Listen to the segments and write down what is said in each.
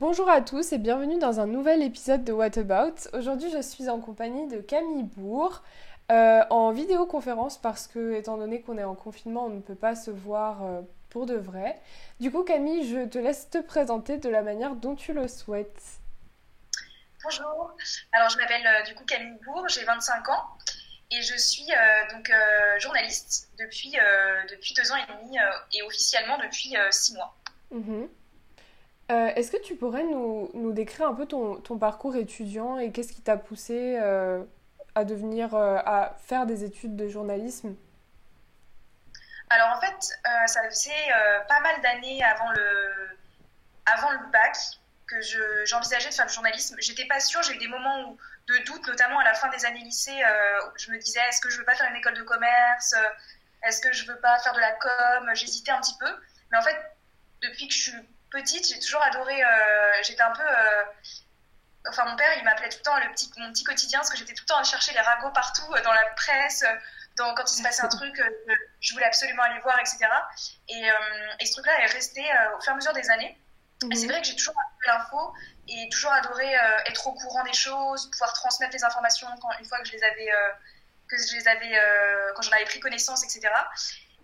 Bonjour à tous et bienvenue dans un nouvel épisode de What About? Aujourd'hui, je suis en compagnie de Camille Bourg euh, en vidéoconférence parce que, étant donné qu'on est en confinement, on ne peut pas se voir euh, pour de vrai. Du coup, Camille, je te laisse te présenter de la manière dont tu le souhaites. Bonjour, alors je m'appelle euh, du coup Camille Bourg, j'ai 25 ans et je suis donc journaliste depuis, depuis deux ans et demi et officiellement depuis six mois. Mhm. Euh, est-ce que tu pourrais nous, nous, décrire un peu ton, ton parcours étudiant et qu'est-ce qui t'a poussé euh, à devenir, euh, à faire des études de journalisme? Alors en fait, ça faisait pas mal d'années avant le, avant le bac que j'envisageais de faire du journalisme. J'étais pas sûre, j'ai eu des moments de doute, notamment à la fin des années lycée, où je me disais est-ce que je veux pas faire une école de commerce? Est-ce que je veux pas faire de la com? J'hésitais un petit peu. Mais en fait, depuis que je suis petite, j'ai toujours adoré. Euh, j'étais un peu. Euh, enfin, mon père, il m'appelait tout le temps le petit, mon petit quotidien parce que j'étais tout le temps à chercher les ragots partout, euh, dans la presse, dans, quand il se passait un truc, je voulais absolument aller voir, etc. Et, et ce truc-là est resté au fur et à mesure des années. Et c'est mhm. vrai que j'ai toujours adoré l'info et toujours adoré être au courant des choses, pouvoir transmettre les informations quand, une fois que je les avais, que je les avais, quand j'en avais pris connaissance, etc.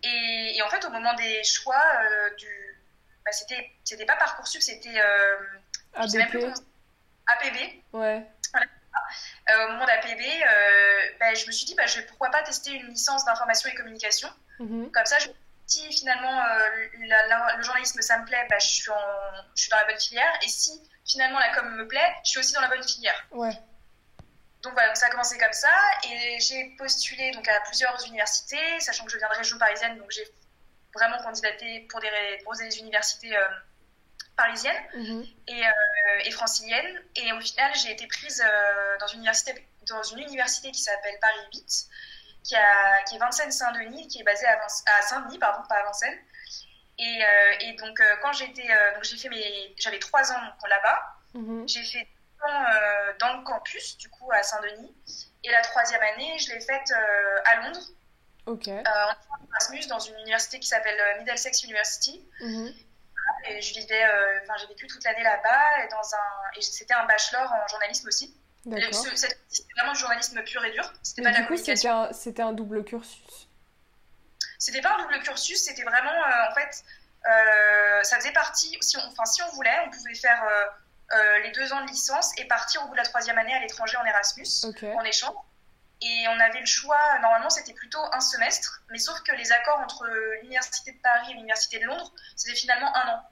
Et, et, en fait, au moment des choix du bah, c'était c'était pas parcoursup c'était euh, APB ouais. Euh, au moment d'APB euh, bah, je me suis dit bah, je, pourquoi pas tester une licence d'information et communication. Mm-hmm. comme ça je si finalement le journalisme ça me plaît bah, je suis je suis dans la bonne filière. Et si finalement la com me plaît je suis aussi dans la bonne filière. Ouais. Donc voilà, ça a commencé comme ça. Et j'ai postulé donc à plusieurs universités, sachant que je viens de région parisienne, donc j'ai vraiment candidaté pour des, pour des universités euh, parisiennes mhm. et, euh, et, franciliennes. Et au final, j'ai été prise euh, dans, une université, dans une université qui s'appelle Paris 8, qui, a, qui est Vincennes-Saint-Denis, qui est basée à, à Saint-Denis, pardon, pas à Vincennes. Et, et donc, quand j'étais, donc j'ai fait mes, j'avais trois ans là-bas. Mhm. J'ai fait deux ans dans le campus, du coup, à Saint-Denis. Et la troisième année, je l'ai faite à Londres, Ok. Euh, en Erasmus dans une université qui s'appelle euh, Middlesex University. Mhm. Et je vivais, euh, enfin, j'ai vécu toute l'année là-bas et dans un, et c'était un bachelor en journalisme aussi. C'était vraiment du journalisme pur et dur. C'était pas de la communication. C'était un, double cursus. C'était pas un double cursus, c'était vraiment, en fait, ça faisait partie. Si on, enfin, si on voulait, on pouvait faire les deux ans de licence et partir au bout de la troisième année à l'étranger en Erasmus, en échange. Et on avait le choix, normalement c'était plutôt un semestre, mais sauf que les accords entre l'Université de Paris et l'Université de Londres, c'était finalement un an.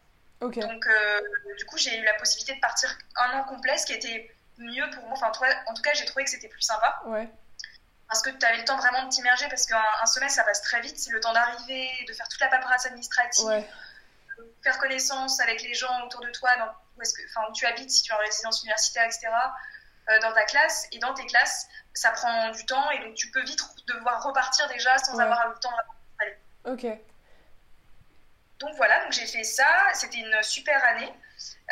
Donc euh, du coup j'ai eu la possibilité de partir un an complet, ce qui était mieux pour moi. Enfin, en tout cas j'ai trouvé que c'était plus sympa. Ouais. Parce que tu avais le temps vraiment de t'immerger, parce qu'un semestre ça passe très vite, c'est le temps d'arriver, de faire toute la paperasse administrative, de faire connaissance avec les gens autour de toi, dans, où, que, où tu habites, si tu es en résidence universitaire, etc. Euh, dans ta classe et dans tes classes, ça prend du temps et donc tu peux vite devoir repartir déjà sans avoir le temps de Ok. Donc voilà, donc j'ai fait ça. C'était une super année.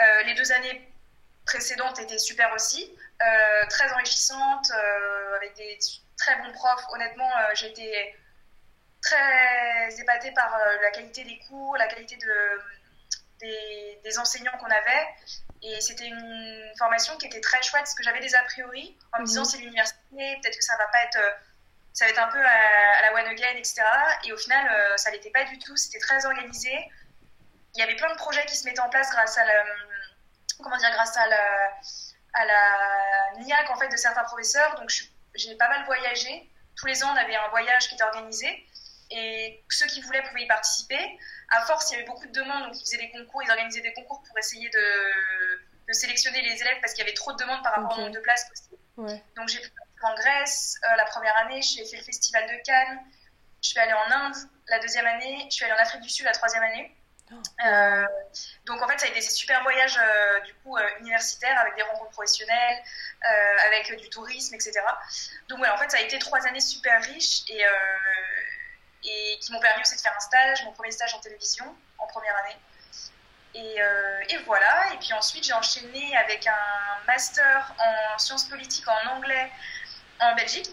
Euh, les deux années précédentes étaient super aussi, euh, très enrichissantes, avec des très bons profs. Honnêtement, j'étais très épatée par la qualité des cours, la qualité de, des, des enseignants qu'on avait. Et c'était une formation qui était très chouette parce que j'avais des a priori en me disant mhm. c'est l'université, peut-être que ça va pas être, euh, ça va être un peu à, la one again, etc. Et au final, euh, ça l'était pas du tout. C'était très organisé. Il y avait plein de projets qui se mettaient en place grâce à la, comment dire, grâce à la, à la NIAC en fait de certains professeurs. Donc j'ai pas mal voyagé. Tous les ans, on avait un voyage qui était organisé et ceux qui voulaient pouvaient y participer. À force, il y avait beaucoup de demandes, donc ils faisaient des concours, ils organisaient des concours pour essayer de, de sélectionner les élèves parce qu'il y avait trop de demandes par rapport au nombre de places possibles. Donc j'ai pu en Grèce euh, la première année, j'ai fait le festival de Cannes, je suis allée en Inde la deuxième année, je suis allée en Afrique du Sud la troisième année. Oh. Euh, donc en fait, ça a été ces super voyages euh, du coup universitaires avec des rencontres professionnelles, avec du tourisme, etc. Donc voilà, en fait, ça a été trois années super riches et et qui m'ont permis aussi de faire un stage, mon premier stage en télévision en première année. Et, euh, et voilà, et puis ensuite j'ai enchaîné avec un master en sciences politiques en anglais en Belgique.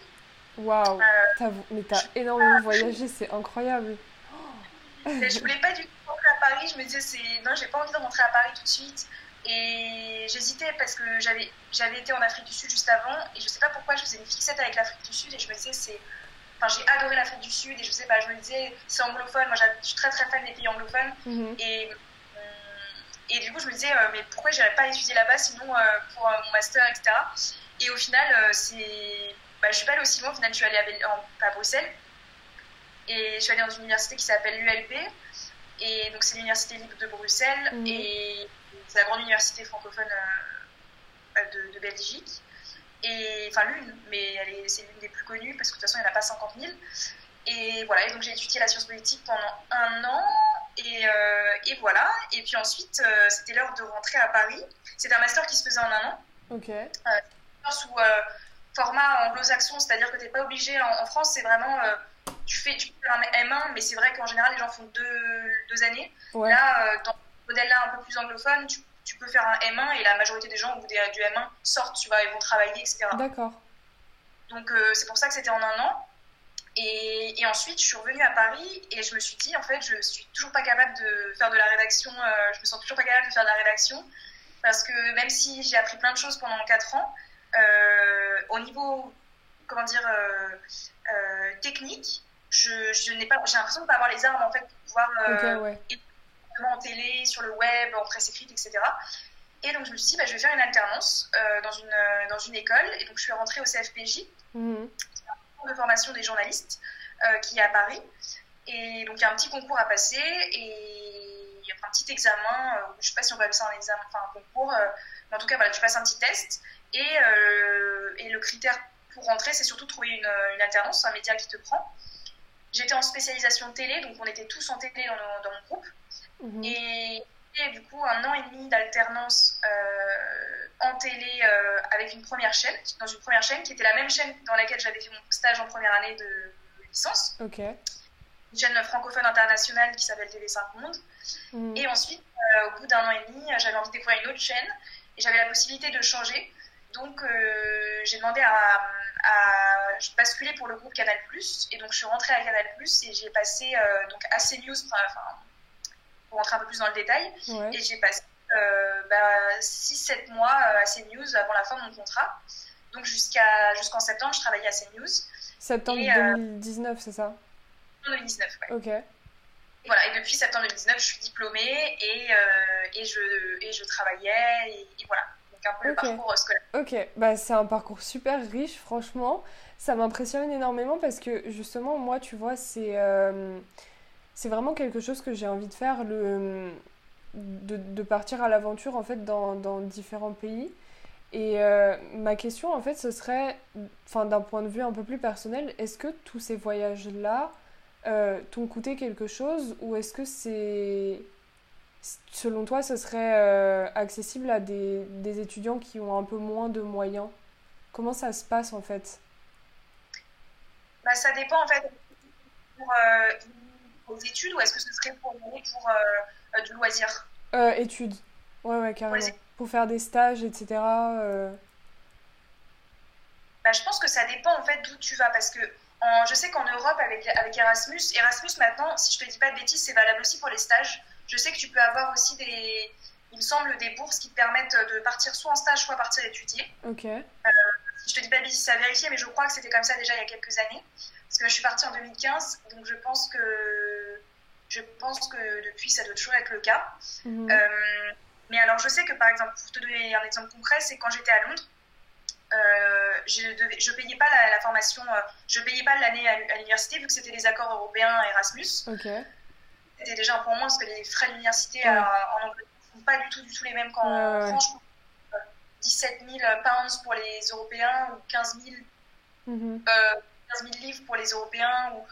Waouh, euh, mais t'as énormément voyagé, c'est incroyable. Je voulais pas du tout rentrer à Paris, je me disais, c'est... non, j'ai pas envie de rentrer à Paris tout de suite. Et j'hésitais parce que j'avais, j'avais été en Afrique du Sud juste avant et je sais pas pourquoi je faisais une fixette avec l'Afrique du Sud et je me disais c'est. Enfin, j'ai adoré l'Afrique du Sud et je sais pas, je me disais c'est anglophone, moi je suis très très fan des pays anglophones Mhm. et, euh, et du coup je me disais euh, mais pourquoi j'irais pas étudier là-bas sinon euh, pour euh, mon master etc. Et au final c'est. Bah, je suis pas allée aussi loin, au final je suis allée à, Bel- à Bruxelles et je suis allée dans une université qui s'appelle l'ULB et donc c'est l'université libre de Bruxelles Mhm. et c'est la grande université francophone de, de Belgique. Et enfin l'une, mais elle est, c'est l'une des plus connues parce que de toute façon il n'y en a pas 50 000. Et voilà, et donc j'ai étudié la science politique pendant un an et, euh, et voilà. Et puis ensuite euh, c'était l'heure de rentrer à Paris. C'est un master qui se faisait en un an Ok. sous euh, format anglo-saxon, c'est-à-dire que tu n'es pas obligé. En, en France, c'est vraiment. euh, tu, fais, tu faire un M1, mais c'est vrai qu'en général, les gens font deux, deux années. Ouais. Là, euh, dans ce modèle-là un peu plus anglophone, tu, tu peux faire un M1 et la majorité des gens au bout des- du M1 sortent, tu vois, ils vont travailler, etc. D'accord. Donc euh, c'est pour ça que c'était en un an. Et, et ensuite, je suis revenue à Paris et je me suis dit, en fait, je suis toujours pas capable de faire de la rédaction. euh, je me sens toujours pas capable de faire de la rédaction parce que même si j'ai appris plein de choses pendant 4 ans, euh, au niveau, comment dire, technique, je, je n'ai pas, j'ai l'impression de ne pas avoir les armes en fait pour pouvoir Ok, ouais. Directement en télé, sur le web, en presse écrite, etc. Et donc je me suis dit, bah, je vais faire une alternance euh, dans, une, euh, dans une école. Et donc je suis rentrée au CFPJ, Mhm. de formation des journalistes, euh, qui est à Paris. Et donc il y a un petit concours à passer et il y a un petit examen, je sais pas si on va appeler ça un examen, enfin un concours, mais en tout cas voilà, tu passes un petit test. Et, et le critère pour rentrer, c'est surtout de trouver une, une alternance, un média qui te prend. J'étais en spécialisation télé, donc on était tous en télé dans, nos- dans mon groupe. Mhm. Et, et du coup, un an et demi d'alternance euh, en télé euh, avec une première chaîne, dans une première chaîne qui était la même chaîne dans laquelle j'avais fait mon stage en première année de licence, Ok. une chaîne francophone internationale qui s'appelle TV5 Monde. Mhm. Et ensuite, euh, au bout d'un an et demi, j'avais envie de découvrir une autre chaîne et j'avais la possibilité de changer. Donc, euh, j'ai demandé à, à basculer pour le groupe Canal+. Et donc, je suis rentrée à Canal+, et j'ai passé euh, donc à CNews, enfin, pour rentrer un peu plus dans le détail, Ouais. et j'ai passé euh, bah, 6-7 mois euh, à CNews avant la fin de mon contrat. Donc, jusqu'à, jusqu'en septembre, je travaillais à CNews, Septembre Et, euh, 2019, c'est ça? En 2019. ouais. Ok. Voilà, et depuis septembre 2019, je suis diplômée et, euh, et, je, et je travaillais, et, et voilà. Donc un peu Ok. le parcours scolaire. Ok, bah c'est un parcours super riche, franchement. Ça m'impressionne énormément parce que justement, moi, tu vois, c'est euh, c'est vraiment quelque chose que j'ai envie de faire, de, partir à l'aventure en fait dans, différents pays. Et euh, ma question en fait, ce serait, enfin d'un point de vue un peu plus personnel, est-ce que tous ces voyages-là euh, t'ont coûté quelque chose ou est-ce que c'est, selon toi, ce serait euh, accessible à des, étudiants qui ont un peu moins de moyens? Comment ça se passe en fait? Bah, ça dépend en fait aux études ou est-ce que ce serait pour, pour euh, euh, du loisir? Euh, études. Ouais, ouais, carrément. Pour faire des stages, etc. bah, Je pense que ça dépend en fait d'où tu vas parce que en, je sais qu'en Europe avec, avec Erasmus, Erasmus maintenant, si je te dis pas de bêtises, c'est valable aussi pour les stages. Je sais que tu peux avoir aussi des, il me semble, des bourses qui te permettent de partir soit en stage, soit partir étudier. Ok. Si je te dis pas de bêtises, c'est à vérifier, mais je crois que c'était comme ça déjà il y a quelques années. Parce que je suis partie en 2015, donc je pense que je pense que depuis, ça doit toujours être le cas. Mhm. Euh, mais alors, je sais que par exemple, pour te donner un exemple concret, c'est quand j'étais à Londres, euh, je devais, je payais pas la, la formation, euh, je payais pas l'année à, à l'université vu que c'était les accords européens Erasmus. Ok. C'était déjà un point en moins parce que les frais d'université Ouais. euh, en Angleterre sont pas du tout, du tout les mêmes qu'en ouais. France. Je pense que, euh, 17 000 pounds pour les Européens ou 15 000 Mhm. euh, 15 000 livres pour les Européens ou,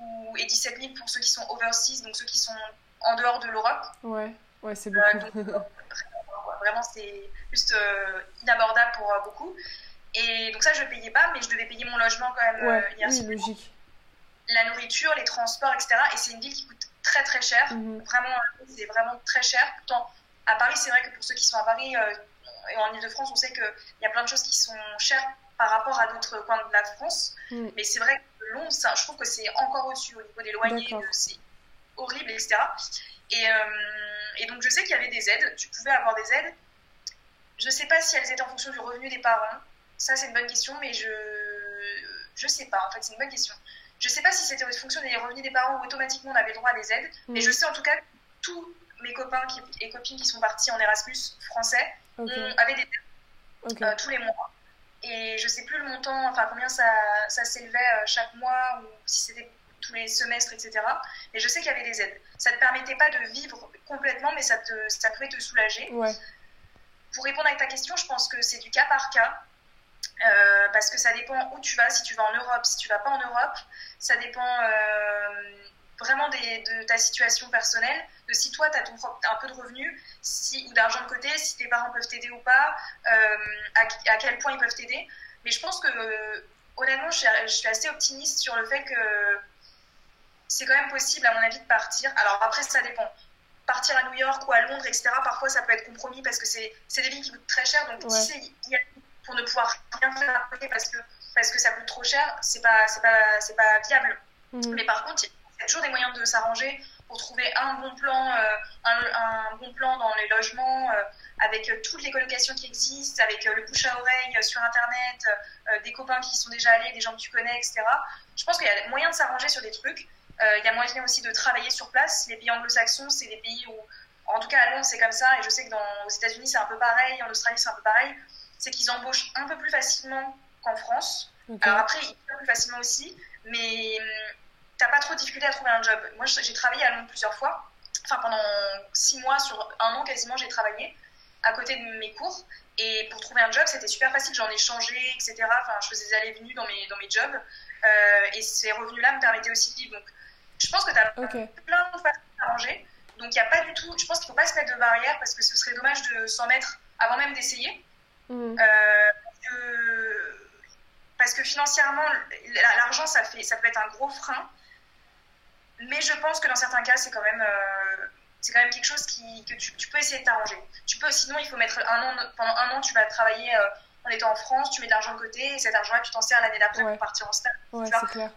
ou- et 17 000 pour ceux qui sont overseas, donc ceux qui sont en dehors de l'Europe. Ouais. Ouais, c'est Euh, beaucoup. donc, vraiment, c'est juste euh, inabordable pour euh, beaucoup. Et donc ça, je ne payais pas, mais je devais payer mon logement quand même euh, Ouais, oui, universitaire. logique. la nourriture, les transports, etc. Et c'est une ville qui coûte très très cher. Mhm. Vraiment, c'est vraiment très cher. Pourtant, à Paris, c'est vrai que pour ceux qui sont à Paris euh, et en Ile-de-France, on sait qu'il y a plein de choses qui sont chères par rapport à d'autres coins de la France. Mais c'est vrai que Londres, ça, je trouve que c'est encore au-dessus au niveau des loyers. De- C'est horrible, etc. Et, euh, et donc, je sais qu'il y avait des aides. Tu pouvais avoir des aides. je sais pas si elles étaient en fonction du revenu des parents. Ça, c'est une bonne question, mais je je sais pas. En fait, c'est une bonne question. Je sais pas si c'était en fonction des revenus des parents ou automatiquement on avait le droit à des aides, mais je sais en tout cas que tous mes copains et copines qui sont partis en Erasmus français avaient des aides euh, tous les mois. Et je sais plus le montant, enfin combien ça, ça s'élevait euh, chaque mois ou si c'était tous les semestres, etc. Mais je sais qu'il y avait des aides. Ça ne te permettait pas de vivre complètement, mais ça, te, ça pouvait te soulager. Pour répondre à ta question, je pense que c'est du cas par cas. Euh, parce que ça dépend où tu vas, si tu vas en Europe, si tu vas pas en Europe, ça dépend euh, vraiment de ta situation personnelle, de si toi tu as un peu de revenus si, ou d'argent de côté, si tes parents peuvent t'aider ou pas, euh, à, quel point ils peuvent t'aider. Mais je pense que honnêtement, je suis, assez optimiste sur le fait que c'est quand même possible, à mon avis, de partir. Alors après, ça dépend partir à New York ou à Londres, etc., parfois ça peut être compromis parce que c'est des villes qui coûtent très cher. Donc, il y a pour ne pouvoir rien faire parce que, parce que ça coûte trop cher, c'est pas, pas, pas viable. Mhm. Mais par contre, y a toujours des moyens de s'arranger pour trouver un bon plan, euh, un, bon plan dans les logements, euh, avec euh, toutes les colocations qui existent, avec le bouche à oreille sur Internet, des copains qui sont déjà allés, des gens que tu connais, etc. Je pense qu'il y a moyen de s'arranger sur des trucs. il y a moyen aussi de travailler sur place. Les pays anglo-saxons, c'est des pays où, en tout cas à Londres, c'est comme ça, et je sais que dans, aux États-Unis, c'est un peu pareil, en Australie, c'est un peu pareil c'est qu'ils embauchent un peu plus facilement qu'en France. Alors après, ils payent plus facilement aussi, mais hum, t'as pas trop de difficulté à trouver un job. Moi, j'ai travaillé à Londres plusieurs fois. Enfin, pendant six mois, sur un an quasiment, j'ai travaillé à côté de mes cours. Et pour trouver un job, c'était super facile. J'en ai changé, etc. Enfin, je faisais des allées-venues dans mes, dans mes jobs. Euh, et ces revenus-là me permettaient aussi de vivre. Donc, je pense que tu as plein de façons d'arranger. Donc, il n'y a pas du tout. Je pense qu'il ne faut pas se mettre de barrière parce que ce serait dommage de s'en mettre avant même d'essayer. Mm. Euh, parce que financièrement, l'argent, ça, fait, ça peut être un gros frein. Mais je pense que dans certains cas, c'est quand même, euh, c'est quand même quelque chose qui, que tu, peux essayer de t'arranger. Tu peux, sinon, il faut mettre un an, pendant un an, tu vas travailler euh, en étant en France, tu mets de l'argent de côté, et cet argent-là, tu t'en sers l'année d'après pour partir en stage. Ouais, c'est clair.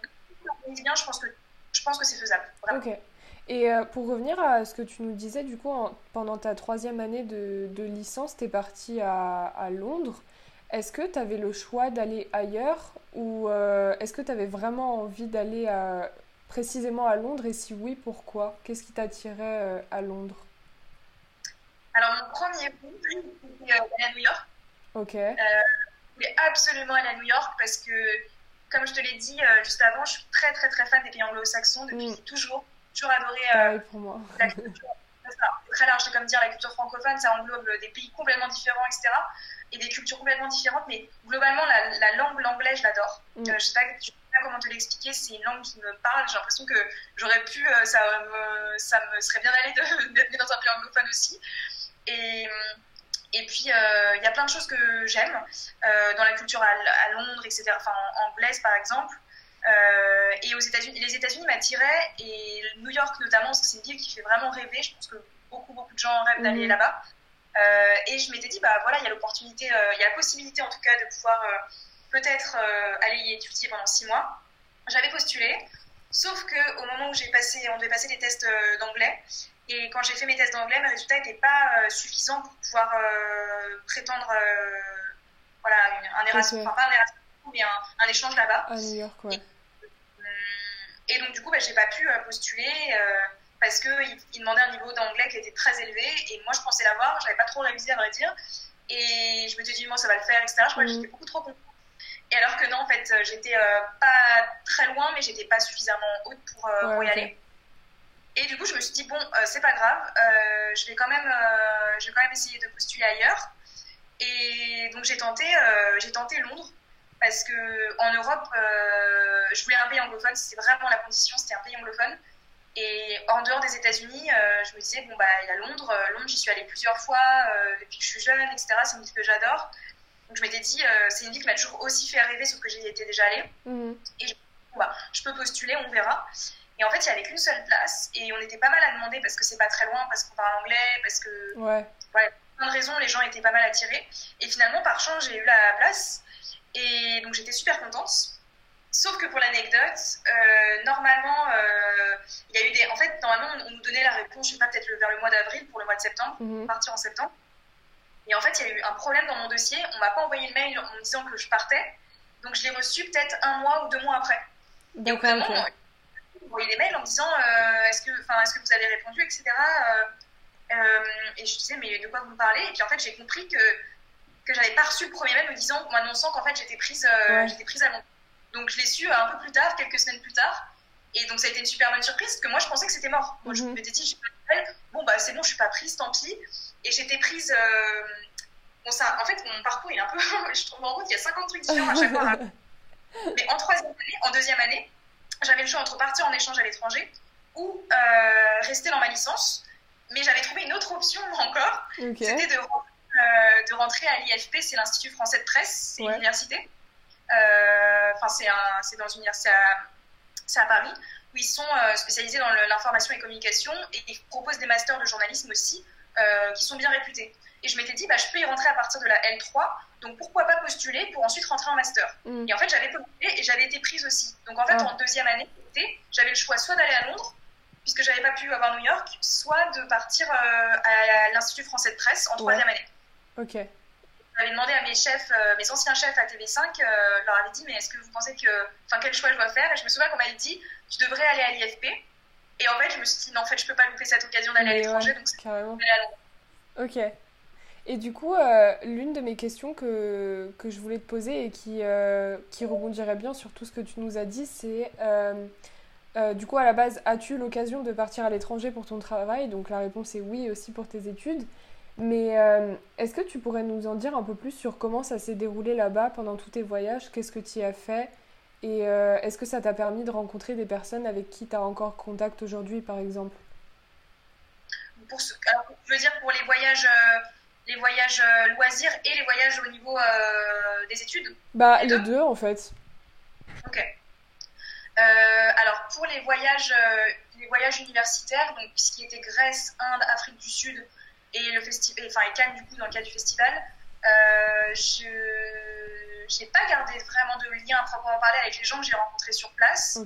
Bien, je pense que, je pense que c'est faisable. Ok. Et euh, pour revenir à ce que tu nous disais, du coup, pendant ta troisième année de, de licence, tu es partie à, à Londres. Est-ce que tu avais le choix d'aller ailleurs ou euh, est-ce que tu avais vraiment envie d'aller précisément à Londres et si oui, pourquoi? Qu'est-ce qui t'attirait euh, à Londres? Alors, mon premier coup, c'était à New York. Ok. je voulais absolument aller à New York parce que, comme je te l'ai dit juste avant, je suis très, très, très fan des pays anglo-saxons depuis mm. toujours toujours adoré euh, pour moi. la culture. Très large, c'est comme dire la culture francophone, ça englobe des pays complètement différents, etc. Et des cultures complètement différentes, mais globalement, la, langue, l'anglais, je l'adore. Mm. Euh, je sais pas, pas comment te l'expliquer, c'est une langue qui me parle. J'ai l'impression que j'aurais pu, euh, ça, me, ça me serait bien allé d'être dans un pays anglophone aussi. Et, et puis, il y a plein de choses que j'aime dans la culture à, Londres, etc. Enfin, anglaise, par exemple. Euh, et aux États-Unis, les États-Unis m'attiraient et New York notamment, c'est une ville qui fait vraiment rêver. Je pense que beaucoup beaucoup de gens rêvent d'aller mhm. là-bas. Euh, et je m'étais dit bah voilà, il y a l'opportunité, euh, il y a la possibilité en tout cas de pouvoir peut-être aller y étudier pendant six mois. J'avais postulé, sauf que au moment où j'ai passé, on devait passer des tests d'anglais. Et quand j'ai fait mes tests d'anglais, mes résultats n'étaient pas suffisants pour pouvoir prétendre voilà, un Erasmus, enfin pas un Erasmus, mais un, un échange là-bas. À New York, ouais. Et donc, du coup, bah, j'ai pas pu euh, postuler euh, parce qu'il il demandait un niveau d'anglais qui était très élevé. Et moi, je pensais l'avoir, j'avais pas trop révisé, à vrai dire. Et je me suis dit, moi, ça va le faire, etc. Je crois que mhm. j'étais beaucoup trop contente. Et alors que non, en fait, j'étais euh, pas très loin, mais j'étais pas suffisamment haute pour, pour y aller. Et du coup, je me suis dit, bon, c'est pas grave, je, vais quand même, je vais quand même essayer de postuler ailleurs. Et donc, j'ai tenté, j'ai tenté Londres parce que en Europe, euh, je voulais un pays anglophone, c'était vraiment la condition, c'était un pays anglophone. Et en dehors des États-Unis, euh, je me disais, bon, bah, il y a Londres. Euh, Londres, j'y suis allée plusieurs fois depuis que je suis jeune, etc. C'est une ville que j'adore. Donc, je m'étais dit, c'est une ville qui m'a toujours aussi fait rêver, sauf que j'y étais déjà allée. Mhm. Et je, bah, je peux postuler, on verra. Et en fait, il n'y avait qu'une seule place. Et on était pas mal à demander parce que c'est pas très loin, parce qu'on parle anglais, parce que. Ouais. Ouais, plein de raisons, les gens étaient pas mal attirés. Et finalement, par chance, j'ai eu la place. Et donc j'étais super contente. Sauf que pour l'anecdote, euh, normalement, euh, il y a eu des. En fait, normalement, on nous donnait la réponse, je sais pas, peut-être vers le mois d'avril pour le mois de septembre, mhm. partir en septembre. Et en fait, il y a eu un problème dans mon dossier. On m'a pas envoyé le mail en me disant que je partais. Donc, je l'ai reçu peut-être un mois ou deux mois après. Bout d'un moment, on envoyé des mails en me disant est-ce que, est que vous avez répondu, etc. et je disais, mais de quoi vous me parlez? Et puis en fait, j'ai compris que, que j'avais pas reçu le premier mail me disant, m'annonçant qu'en fait, j'étais prise, j'étais prise à Londres. Donc, je l'ai su un peu plus tard, quelques semaines plus tard. Et donc ça a été une super bonne surprise parce que moi je pensais que c'était mort. Moi je mhm. me suis dit, bon bah c'est bon, je suis pas prise, tant pis. Et j'étais prise. Euh... Bon, ça, en fait, mon parcours il est un peu. je trouve en route, il y a 50 trucs différents à chaque fois. Mais en troisième année, en deuxième année, j'avais le choix entre partir en échange à l'étranger ou euh, rester dans ma licence. Mais j'avais trouvé une autre option encore. C'était de, euh, de, rentrer à l'IFP, c'est l'Institut français de presse, c'est une université. Euh, enfin, c'est dans une université à à Paris, où ils sont euh, spécialisés dans l'information et communication et ils proposent des masters de journalisme aussi euh, qui sont bien réputés. Et je m'étais dit, bah, je peux y rentrer à partir de la L3, donc pourquoi pas postuler pour ensuite rentrer en master. Mm. Et en fait, j'avais postulé et j'avais été prise aussi. Donc en fait, ah. en deuxième année, j'avais le choix soit d'aller à Londres, puisque j'avais pas pu avoir New York, soit de partir euh, à l'Institut français de presse en troisième année. Ok j'avais demandé à mes chefs, euh, mes anciens chefs à TV5, euh, leur avais dit, mais est-ce que vous pensez que, enfin, quel choix je dois faire? Et je me souviens qu'on m'avait dit, tu devrais aller à l'IFP. Et en fait, je me suis dit, non, en fait, je peux pas louper cette occasion d'aller à l'étranger, donc c'est carrément. à Ok. Et du coup, euh, l'une de mes questions que, que, je voulais te poser et qui, qui rebondirait bien sur tout ce que tu nous as dit, c'est du coup, à la base, as-tu l'occasion de partir à l'étranger pour ton travail? Donc la réponse est oui aussi pour tes études. Mais euh, est-ce que tu pourrais nous en dire un peu plus sur comment ça s'est déroulé là-bas pendant tous tes voyages? Qu'est-ce que tu y as fait? Et euh, est-ce que ça t'a permis de rencontrer des personnes avec qui tu as encore contact aujourd'hui, par exemple? Pour Alors, Je veux dire pour les voyages, euh, les voyages loisirs et les voyages au niveau des études? Bah, les, deux, en fait. Ok. alors, pour les voyages, les voyages universitaires, donc ce qui était Grèce, Inde, Afrique du Sud, et le festival, enfin et Cannes du coup dans le cadre du festival, euh, je n'ai pas gardé vraiment de lien à proprement parler avec les gens que j'ai rencontrés sur place.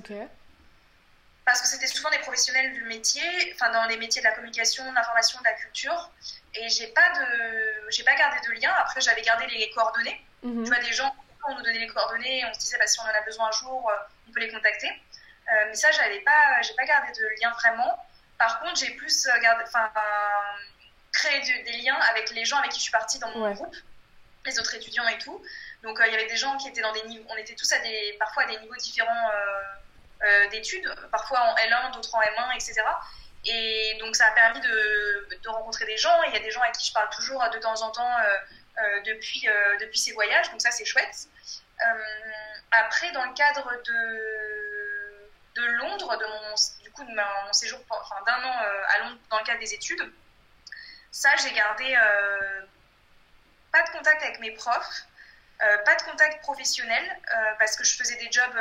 Parce que c'était souvent des professionnels du métier, enfin dans les métiers de la communication, de l'information, de la culture. Et j'ai pas de, j'ai pas gardé de lien. Après, j'avais gardé les coordonnées. Mhm. Tu vois, des gens, on nous donnait les coordonnées, on se disait, bah, si on en a besoin un jour, euh, on peut les contacter. Euh, mais ça, j'avais pas, j'ai pas gardé de lien vraiment. Par contre, j'ai plus gardé, enfin, créer des liens avec les gens avec qui je suis partie dans mon groupe, les autres étudiants et tout. Donc euh, il y avait des gens qui étaient dans des niveaux, on était tous à des, parfois à des niveaux différents euh, euh, d'études, parfois en L1, d'autres en M1, etc. Et donc ça a permis de, de, rencontrer des gens. Il y a des gens avec qui je parle toujours de temps en temps depuis, depuis ces voyages, donc ça c'est chouette. après, dans le cadre de, de Londres, de mon, du coup de mon séjour enfin, d'un an à Londres dans le cadre des études, ça, j'ai gardé pas de contact avec mes profs, euh, pas de contact professionnel euh, parce que je faisais des jobs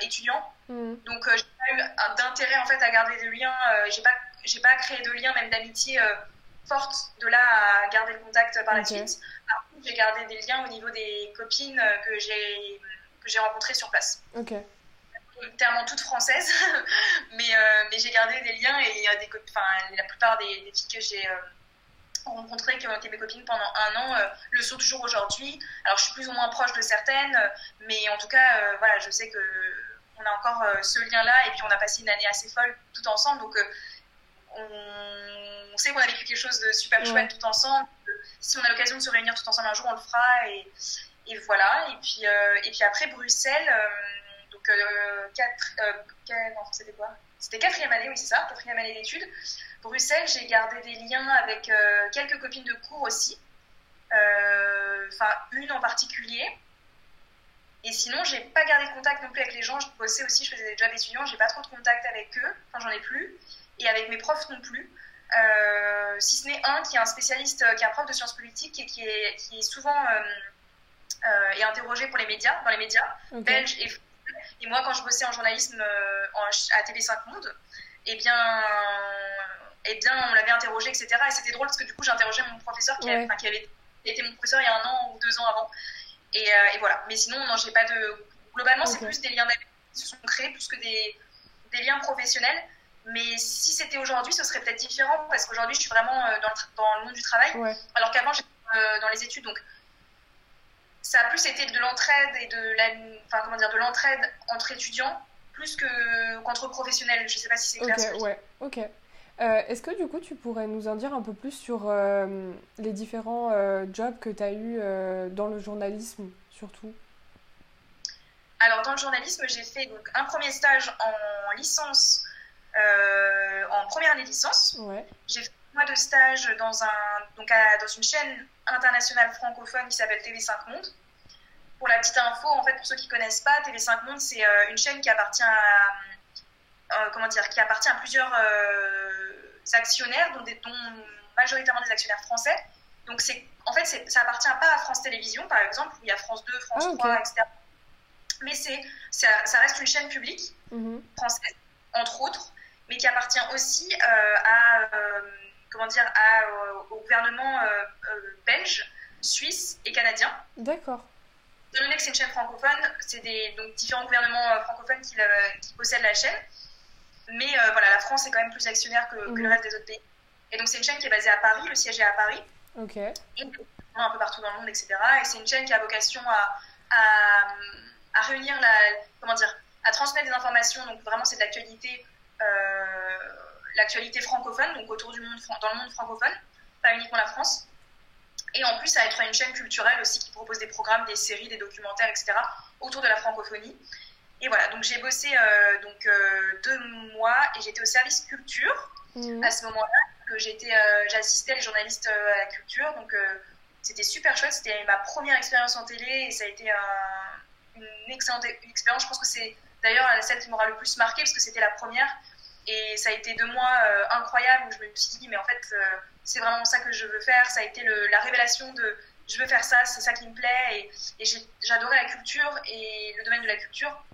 étudiants. Mm. Donc, j'ai pas eu d'intérêt en fait à garder des liens. j'ai pas, j'ai pas créé de liens, même d'amitié forte de là à garder le contact par la suite. Par contre, j'ai gardé des liens au niveau des copines que j'ai que j'ai rencontrées sur place. Ok toutes françaises, mais, mais j'ai gardé des liens et il y a des, la plupart des, des filles que j'ai rencontrées, qui ont été mes copines pendant un an, euh, le sont toujours aujourd'hui. Alors, je suis plus ou moins proche de certaines, euh, mais en tout cas, euh, voilà, je sais que on a encore ce lien-là, et puis on a passé une année assez folle tout ensemble, donc on, sait qu'on a vécu quelque chose de super chouette tout ensemble. Si on a l'occasion de se réunir tout ensemble un jour, on le fera, et, et voilà. Et puis, et puis après, Bruxelles, donc, quatre, c'était quoi? C'était quatrième année, oui, c'est ça, quatrième année d'études. Bruxelles, j'ai gardé des liens avec euh, quelques copines de cours aussi, euh, enfin une en particulier. Et sinon, j'ai pas gardé contact non plus avec les gens. Je bossais aussi, je faisais des jobs étudiants, j'ai pas trop de contact avec eux, enfin j'en ai plus, et avec mes profs non plus. Euh, si ce n'est un qui est un spécialiste, qui est un prof de sciences politiques et qui est, qui est souvent est interrogé pour les médias, dans les médias belges et et moi, quand je bossais en journalisme à TV5 Monde, eh bien, eh bien, on l'avait interrogé, etc. Et c'était drôle parce que du coup, j'ai interrogé mon professeur qui, avait, été mon professeur il y a un an ou deux ans avant. Et, euh, voilà. Mais sinon, non, j'ai pas de. Globalement, c'est plus des liens d'amitié qui se sont créés plus que des, des liens professionnels. Mais si c'était aujourd'hui, ce serait peut-être différent parce qu'aujourd'hui, je suis vraiment euh, dans le, dans le, monde du travail. Alors qu'avant, j'étais dans les études. Donc, ça a plus été de l'entraide et de la, enfin, comment dire, de l'entraide entre étudiants plus que qu'entre professionnels. Je sais pas si c'est clair. Ok, ouais, ok. Euh, est-ce que du coup tu pourrais nous en dire un peu plus sur euh, les différents euh, jobs que tu as eu dans le journalisme surtout? Alors dans le journalisme j'ai fait donc, un premier stage en licence, en première année de licence. Ouais. J'ai fait un mois de stage dans, un, donc dans une chaîne internationale francophone qui s'appelle TV5 Monde. Pour la petite info, en fait pour ceux qui connaissent pas, TV5 Monde c'est une chaîne qui appartient à euh, comment dire, qui appartient à plusieurs euh, actionnaires, dont, dont, majoritairement des actionnaires français. Donc, c'est, en fait, ça appartient pas à France Télévisions, par exemple, où il y a France 2, France 3, ah, etc. Mais c'est, ça, ça, reste une chaîne publique mhm. française, entre autres, mais qui appartient aussi euh, à, comment dire, à, au gouvernement belge, suisse et canadien. D'accord. Étant donné que c'est une chaîne francophone, c'est des donc, différents gouvernements francophones qui, qui possèdent la chaîne. Mais euh, voilà, la France est quand même plus actionnaire que, le mhm. reste des autres pays. Et donc, c'est une chaîne qui est basée à Paris, le siège est à Paris. Ok. Et un peu partout dans le monde, etc. Et c'est une chaîne qui a vocation à, à, à, réunir la. Comment dire À transmettre des informations. Donc, vraiment, c'est de l'actualité. Euh, l'actualité francophone, donc autour du monde, dans le monde francophone, pas uniquement la France. Et en plus, va être une chaîne culturelle aussi qui propose des programmes, des séries, des documentaires, etc. autour de la francophonie. Et voilà, donc j'ai bossé euh, donc euh, deux mois et j'étais au service culture mhm. à ce moment-là. Que j'étais, euh, j'assistais les journalistes à la culture, donc c'était super chouette. C'était ma première expérience en télé et ça a été une excellente expérience. Je pense que c'est d'ailleurs celle qui m'aura le plus marqué parce que c'était la première et ça a été deux mois incroyables où je me suis dit mais en fait c'est vraiment ça que je veux faire. Ça a été le, la révélation de je veux faire ça, c'est ça qui me plaît et, et j'adorais la culture et le domaine de la culture.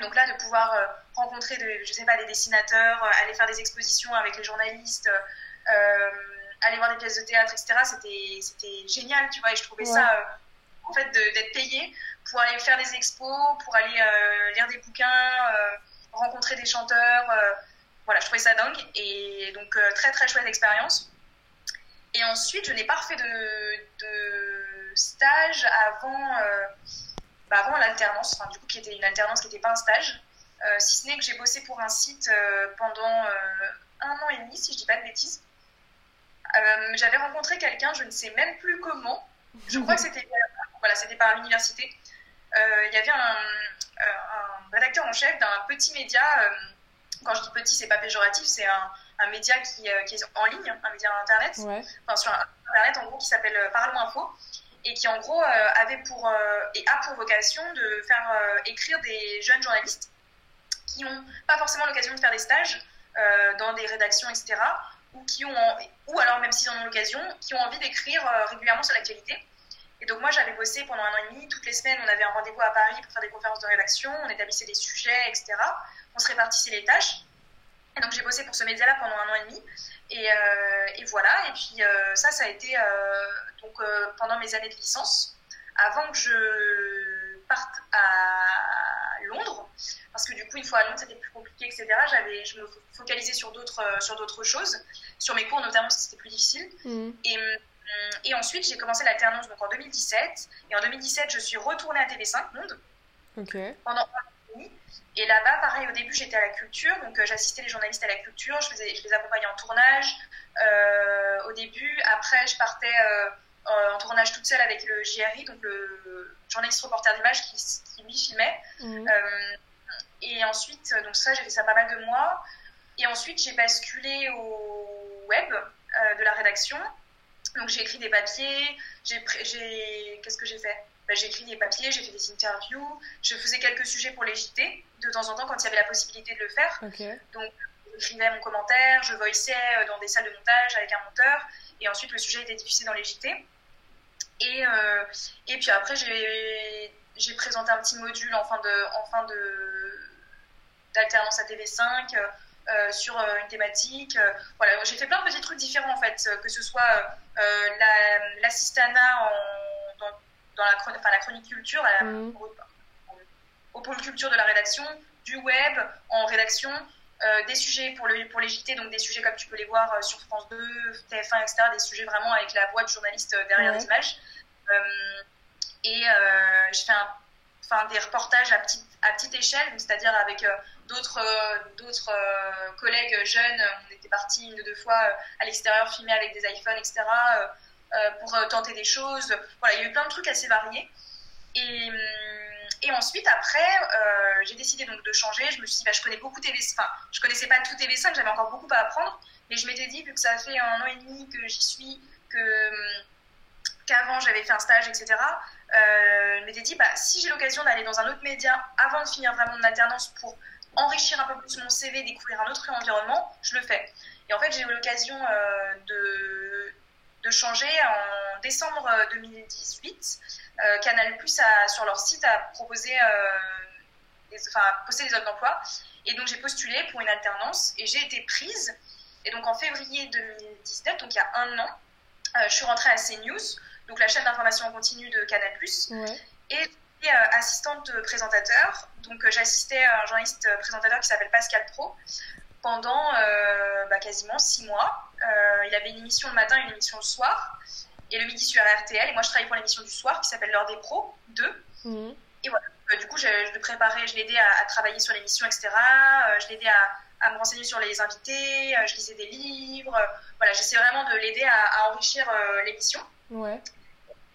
Donc là, de pouvoir euh, rencontrer, de, je sais pas, des dessinateurs, euh, aller faire des expositions avec les journalistes, euh, aller voir des pièces de théâtre, etc., c'était génial, tu vois, et je trouvais ça, en fait, d'être payé pour aller faire des expos, pour aller lire des bouquins, rencontrer des chanteurs, voilà, je trouvais ça dingue, et donc très très chouette expérience. Et ensuite, je n'ai pas refait de, de stage avant bah, avant l'alternance, enfin, du coup, qui était une alternance qui n'était pas un stage. Euh, si ce n'est que j'ai bossé pour un site euh, pendant euh, un an et demi, si je dis pas de bêtises. J'avais rencontré quelqu'un, je ne sais même plus comment. Je crois que c'était voilà, c'était par l'université. Il y avait un, un, rédacteur en chef d'un petit média. quand je dis petit, c'est pas péjoratif, c'est un, un, média qui, qui, est en ligne, un média internet, enfin sur internet en gros qui s'appelle Parlons Info et qui en gros euh, avait pour euh, et a pour vocation de faire euh, écrire des jeunes journalistes qui n'ont pas forcément l'occasion de faire des stages dans des rédactions, etc. Ou qui ont ou alors même s'ils en ont l'occasion, qui ont envie d'écrire régulièrement sur l'actualité. Et donc moi j'avais bossé pendant un an et demi, toutes les semaines on avait un rendez-vous à Paris pour faire des conférences de rédaction, on établissait des sujets, etc. On se répartissait les tâches. Et donc j'ai bossé pour ce média-là pendant un an et demi. Et, et voilà, et puis ça, ça a été donc euh, pendant mes années de licence, avant que je parte à Londres, parce que du coup, une fois à Londres, c'était plus compliqué, etc. J'avais, je me focalisais sur d'autres, euh, sur d'autres choses, sur mes cours notamment, c'était plus difficile. Mm. Et, euh, et, ensuite, j'ai commencé l'alternance donc en 2017. Et en 2017, je suis retournée à TV5 Monde pendant un an et demi. Et là-bas, pareil, au début, j'étais à la culture, donc j'assistais les journalistes à la culture, je, faisais, je les accompagnais en tournage au début. Après, je partais euh, en tournage toute seule avec le JRI, donc le journaliste reporter d'image qui, qui lui filmait. Mhm. Euh, et ensuite, donc ça, j'ai fait ça pas mal de mois. Et ensuite, j'ai basculé au web euh, de la rédaction. Donc j'ai écrit des papiers, j'ai, qu'est-ce que j'ai fait? Ben, J'ai écrit des papiers, j'ai fait des interviews, je faisais quelques sujets pour les JT de temps en temps quand il y avait la possibilité de le faire. Donc j'écrivais mon commentaire, je voiçais dans des salles de montage avec un monteur, et ensuite le sujet était diffusé dans les JT. Et, euh, et puis après, j'ai présenté un petit module en fin de, en fin de d'alternance à TV5 euh, sur euh, une thématique. voilà, j'ai fait plein de petits trucs différents en fait, que ce soit l'assistana la, dans, dans, la, enfin, la chronique culture, mmh. au, pôle culture de la rédaction, du web en rédaction, des sujets pour, le, pour les JT, donc des sujets comme tu peux les voir sur France 2, TF1, etc., des sujets vraiment avec la voix de journaliste derrière l'image. et je fais un, des reportages à petite, à petite échelle, c'est-à-dire avec d'autres d'autres collègues jeunes. On était partis une ou deux fois à l'extérieur filmer avec des iPhones, etc. pour tenter des choses. Voilà, il y a eu plein de trucs assez variés. Et, hum, et ensuite, après, euh, j'ai décidé donc de changer. Je me suis dit, bah, je connais beaucoup TV5. Enfin, je connaissais pas tout TV5, j'avais encore beaucoup à apprendre. Mais je m'étais dit, vu que ça fait un an et demi que j'y suis, que hum, qu'avant j'avais fait un stage, etc. Euh, je m'étais dit, bah, si j'ai l'occasion d'aller dans un autre média avant de finir vraiment mon alternance pour enrichir un peu plus mon CV, découvrir un autre environnement, je le fais. Et en fait, j'ai eu l'occasion euh, de, de changer en décembre 2018. Euh, Canal Plus sur leur site a proposé, euh, des, enfin, posté des offres d'emploi. Et donc j'ai postulé pour une alternance et j'ai été prise. Et donc en février 2019, donc il y a un an, euh, je suis rentrée à CNews, donc la chaîne d'information en continu de Canal. Et assistante présentateur. Donc j'assistais à un journaliste présentateur qui s'appelle Pascal Pro pendant bah, quasiment six mois. il avait une émission le matin, une émission le soir et le midi sur RTL. Et moi, je travaille pour l'émission du soir qui s'appelle L'heure des pros 2. Mhm. Et voilà. Euh, du coup, je, le préparais, je l'aidais à, à, travailler sur l'émission, etc. Euh, je l'aidais à, à, me renseigner sur les invités, euh, je lisais des livres. voilà, j'essaie vraiment de l'aider à, enrichir l'émission. Ouais.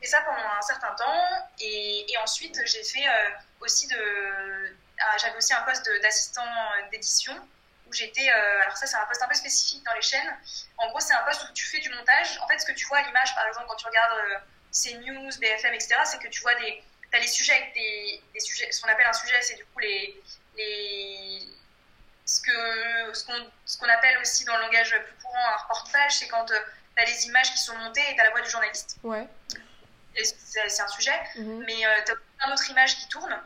Et ça pendant un certain temps. Et, et ensuite, j'ai fait aussi de. J'avais aussi un poste d'assistant d'édition j'étais. Euh, alors, ça, c'est un poste un peu spécifique dans les chaînes. En gros, c'est un poste où tu fais du montage. En fait, ce que tu vois à l'image, par exemple, quand tu regardes euh, CNews, BFM, etc., c'est que tu vois des. Tu as les sujets avec des, des sujets. Ce qu'on appelle un sujet, c'est du coup les. les ce qu'on ce qu'on appelle aussi dans le langage plus courant un reportage, c'est quand euh, tu as les images qui sont montées et tu as la voix du journaliste. Ouais. C'est un sujet, mhm. mais tu as plein d'autres images qui tournent.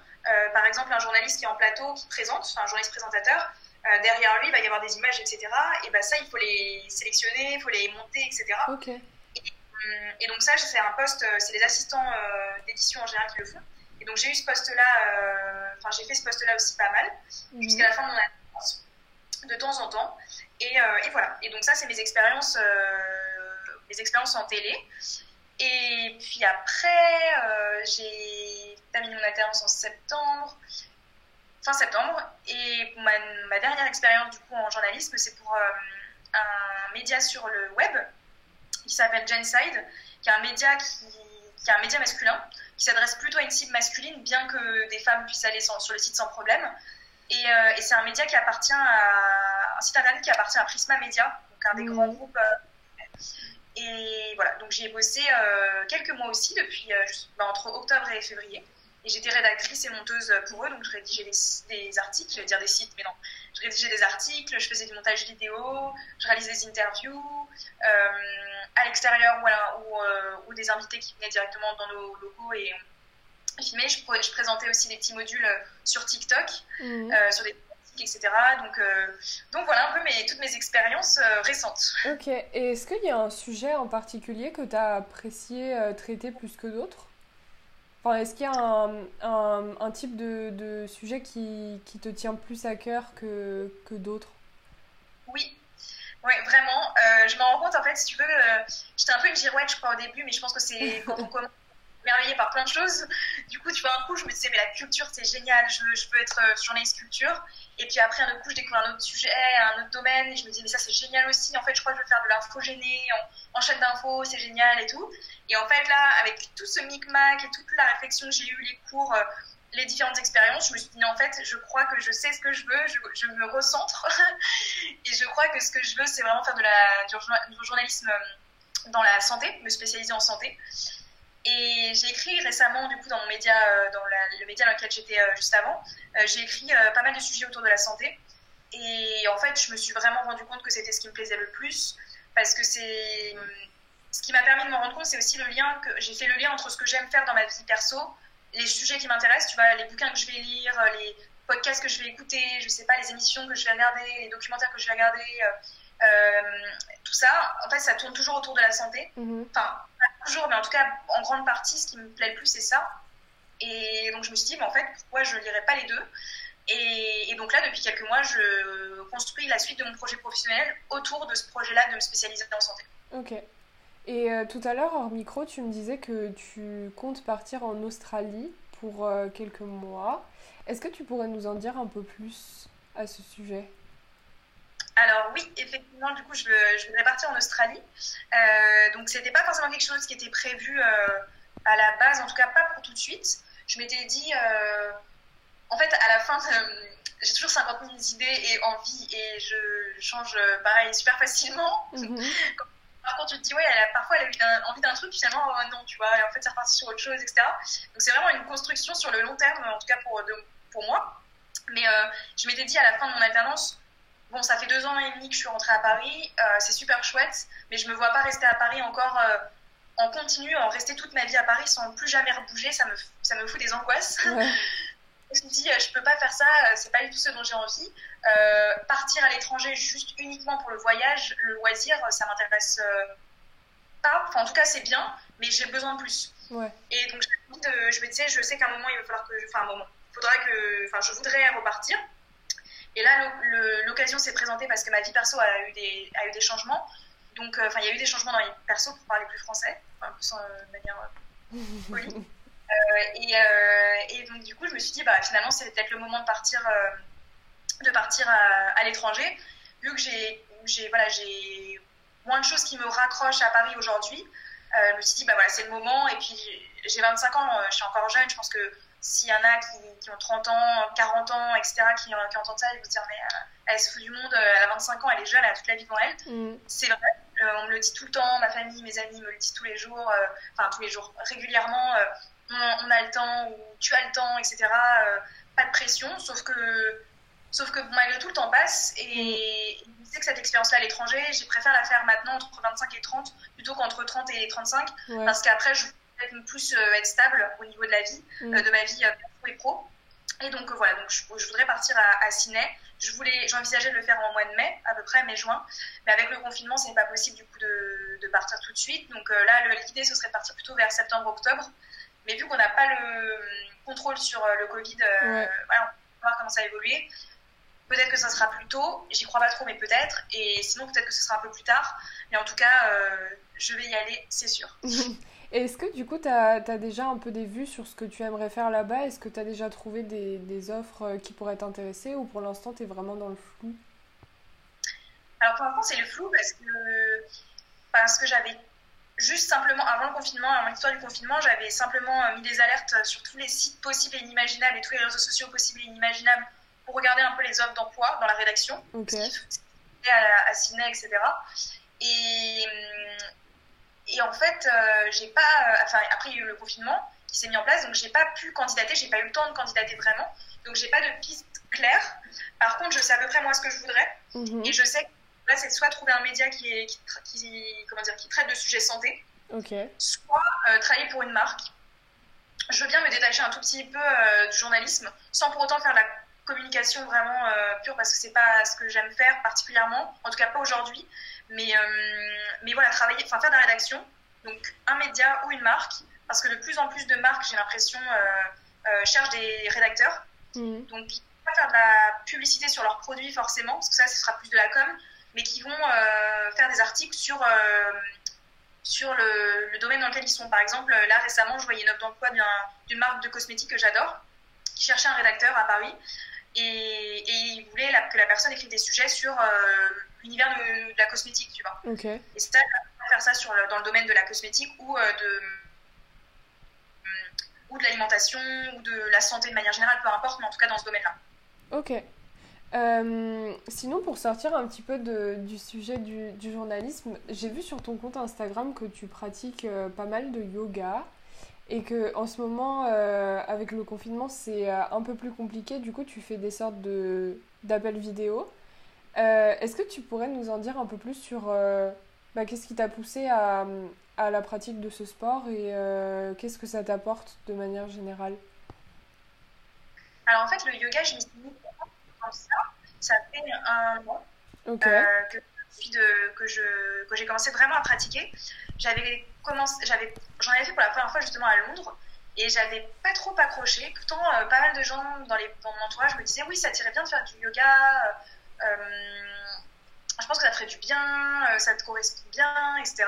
par exemple, un journaliste qui est en plateau, qui présente, enfin, un journaliste présentateur, euh, derrière lui, il va y avoir des images, etc. Et ben ça, il faut les sélectionner, il faut les monter, etc. Ok. Et, donc ça, c'est un poste, euh, c'est les assistants euh, d'édition en général qui le font. Et donc j'ai eu ce poste-là, enfin j'ai fait ce poste-là aussi pas mal, mhm. jusqu'à la fin de mon alternance, de temps en temps. Et, et, voilà. Et donc ça, c'est mes expériences, mes expériences en télé. Et puis après, j'ai terminé mon alternance en septembre fin septembre. Et ma, dernière expérience du coup en journalisme, c'est pour euh, un média sur le web qui s'appelle Genside, qui est un média qui, qui est un média masculin, qui s'adresse plutôt à une cible masculine, bien que des femmes puissent aller sur le site sans problème. Euh, et, c'est un média qui appartient à un site internet qui appartient à Prisma Media, donc un des mmh. grands groupes. Euh, et voilà, donc j'y ai bossé quelques mois aussi, depuis bah, entre octobre et février. Et j'étais rédactrice et monteuse pour eux, donc je rédigeais des, articles, je vais dire des sites, mais non. Je rédigeais des articles, je faisais du montage vidéo, je réalisais des interviews euh, à l'extérieur voilà, ou, euh, ou, des invités qui venaient directement dans nos locaux et, filmaient. Je, je, présentais aussi des petits modules sur TikTok, mmh. euh, sur des etc. Donc, donc voilà un peu mes, toutes mes expériences récentes. Ok, et est-ce qu'il y a un sujet en particulier que tu as apprécié traiter plus que d'autres? Est-ce qu'il y a un, un, type de, de sujet qui, qui, te tient plus à cœur que, que d'autres? Oui, oui, vraiment. Euh, je me rends compte, en fait, si tu veux, euh, j'étais un peu une girouette, je crois, au début, mais je pense que c'est quand on commence merveillé par plein de choses. Du coup, tu vois, un coup, je me disais, mais la culture, c'est génial, je, je peux être euh, journaliste culture. Et puis après, un coup, je découvre un autre sujet, un autre domaine, et je me dis, mais ça, c'est génial aussi. En fait, je crois que je veux faire de l'infogéné en, en chaîne d'infos, c'est génial et tout. Et en fait, là, avec tout ce micmac et toute la réflexion que j'ai eue, les cours, euh, les différentes expériences, je me suis dit, en fait, je crois que je sais ce que je veux, je, je me recentre. et je crois que ce que je veux, c'est vraiment faire de la, du journalisme euh, dans la santé, me spécialiser en santé. Et j'ai écrit récemment, du coup, dans mon média, euh, dans le média dans lequel j'étais euh, juste avant, euh, j'ai écrit pas mal de sujets autour de la santé. Et en fait, je me suis vraiment rendu compte que c'était ce qui me plaisait le plus, parce que c'est ce qui m'a permis de me rendre compte, c'est aussi le lien que j'ai fait le lien entre ce que j'aime faire dans ma vie perso, les sujets qui m'intéressent, tu vois, les bouquins que je vais lire, les podcasts que je vais écouter, je sais pas, les émissions que je vais regarder, les documentaires que je vais regarder, tout ça, en fait, ça tourne toujours autour de la santé. Mhm. Enfin, pas toujours, mais en tout cas, en grande partie, ce qui me plaît le plus, c'est ça. Et donc, je me suis dit, mais en fait, pourquoi je lirais pas les deux? Et, donc là, depuis quelques mois, je construis la suite de mon projet professionnel autour de ce projet-là de me spécialiser en santé. Ok. Et euh, tout à l'heure, hors micro, tu me disais que tu comptes partir en Australie pour euh, quelques mois. Est-ce que tu pourrais nous en dire un peu plus à ce sujet? Alors oui, effectivement, du coup, je, je voudrais partir en Australie. Euh, donc, c'était pas forcément quelque chose qui était prévu à la base, en tout cas pas pour tout de suite. Je m'étais dit, en fait, à la fin, j'ai toujours 50 000 idées et envies et je change, pareil, super facilement. Mhm. Par contre, tu te dis, ouais, elle a, parfois elle a eu envie d'un truc, finalement, oh, non, tu vois, et en fait, c'est reparti sur autre chose, etc. Donc, c'est vraiment une construction sur le long terme, en tout cas pour, pour moi. Mais euh, je m'étais dit à la fin de mon alternance, bon, ça fait deux ans et demi que je suis rentrée à Paris, euh, c'est super chouette, mais je me vois pas rester à Paris encore euh, en continu, en rester toute ma vie à Paris sans plus jamais rebouger, ça me, ça me fout des angoisses. je me dis, je peux pas faire ça, c'est pas du tout ce dont j'ai envie. Euh, partir à l'étranger juste uniquement pour le voyage, le loisir, ça m'intéresse euh, pas. Enfin, en tout cas, c'est bien, mais j'ai besoin de plus. Et donc, je me disais, je sais qu'à un moment, il va falloir que. Enfin, un moment, faudra que. Enfin, je voudrais repartir. Et là, l'occasion s'est présentée parce que ma vie perso a eu des, a eu des changements. Donc, euh, enfin, il y a eu des changements dans vie perso pour parler plus français, enfin, plus de manière polie. et, et, donc, du coup, je me suis dit, bah, finalement, c'est peut-être le moment de partir de partir à, l'étranger, vu que j'ai voilà, moins de choses qui me raccrochent à Paris aujourd'hui. Euh, je me suis dit, bah voilà, c'est le moment. Et puis, j'ai 25 ans, euh, je suis encore jeune. Je pense que s'il y en a qui, ont 30 ans, 40 ans, etc., qui, qui entendent ça, ils vont se dire, mais euh, elle se fout du monde, elle a 25 ans, elle est jeune, elle a toute la vie devant elle. Mm. C'est vrai, on me le dit tout le temps, ma famille, mes amis me le disent tous les jours, enfin, tous les jours, régulièrement. On, on, a le temps, ou tu as le temps, etc. pas de pression, sauf que Sauf que malgré tout, le temps passe et je sais que cette expérience-là à l'étranger, j'ai préféré la faire maintenant entre 25 et 30 plutôt qu'entre 30 et 35 parce qu'après, je voudrais plus euh, être stable au niveau de la vie, mm. euh, de ma vie euh, pro et pro. Et donc voilà, donc je, voudrais partir à, à Sydney. Je voulais, j'envisageais de le faire en mois de mai, à peu près mai-juin, mais avec le confinement, ce n'est pas possible du coup de, de, partir tout de suite. Donc là, l'idée ce serait de partir plutôt vers septembre-octobre. Mais vu qu'on n'a pas le contrôle sur le Covid, voilà, on va voir comment ça a évolué. Peut-être que ça sera plus tôt, j'y crois pas trop, mais peut-être. Et sinon, peut-être que ce sera un peu plus tard. Mais en tout cas, euh, je vais y aller, c'est sûr. Et est-ce que du coup, tu as, déjà un peu des vues sur ce que tu aimerais faire là-bas? Est-ce que tu as déjà trouvé des, des, offres euh, qui pourraient t'intéresser ou pour l'instant, tu es vraiment dans le flou? Alors pour l'instant, c'est le flou parce que, parce que j'avais juste simplement, avant le confinement, avant l'histoire du confinement, j'avais simplement euh, mis des alertes sur tous les sites possibles et inimaginables et tous les réseaux sociaux possibles et inimaginables pour regarder un peu les offres d'emploi dans la rédaction, à, à Sydney, etc. Et, et en fait, euh, j'ai pas. Euh, enfin, après, il y a eu le confinement qui s'est mis en place, donc j'ai pas pu candidater, j'ai pas eu le temps de candidater vraiment, donc j'ai pas de piste claire. Par contre, je sais à peu près moi ce que je voudrais, mhm. et je sais que là, c'est soit trouver un média qui, est, qui, comment dire, qui traite de sujets santé, soit euh, travailler pour une marque. Je veux bien me détacher un tout petit peu du journalisme, sans pour autant faire la communication vraiment euh, pure parce que c'est pas ce que j'aime faire particulièrement, en tout cas pas aujourd'hui. Mais, euh, mais voilà, travailler, enfin faire de la rédaction, donc un média ou une marque, parce que de plus en plus de marques, j'ai l'impression, euh, cherchent des rédacteurs. Mmh. Donc, pas faire de la publicité sur leurs produits forcément, parce que ça, ce sera plus de la com, mais qui vont faire des articles sur sur le, le, domaine dans lequel ils sont. Par exemple, là récemment, je voyais une offre d'emploi d'une marque de cosmétiques que j'adore, qui cherchait un rédacteur à Paris et, il voulait que la personne écrive des sujets sur euh, l'univers de, la cosmétique, tu vois. Et c'est ça, faire ça sur, dans le domaine de la cosmétique ou euh, de ou de l'alimentation ou de la santé de manière générale, peu importe, mais en tout cas dans ce domaine-là. Ok. Euh, sinon, pour sortir un petit peu de, du sujet du, du journalisme, j'ai vu sur ton compte Instagram que tu pratiques pas mal de yoga et que en ce moment euh, avec le confinement c'est euh, un peu plus compliqué. Du coup tu fais des sortes de d'appels vidéo. Euh, est-ce que tu pourrais nous en dire un peu plus sur bah, qu'est-ce qui t'a poussé à, à, la pratique de ce sport et qu'est-ce que ça t'apporte de manière générale? Alors en fait le yoga je m'y suis mis comme ça. Ça fait un mois que de, que je que j'ai commencé vraiment à pratiquer. J'avais commencé j'avais j'en avais fait pour la première fois justement à Londres Et j'avais pas trop accroché. Pourtant, pas mal de gens dans, les, dans mon entourage me disaient oui, ça tirait bien de faire du yoga. je pense que ça ferait du bien, ça te correspond bien, etc.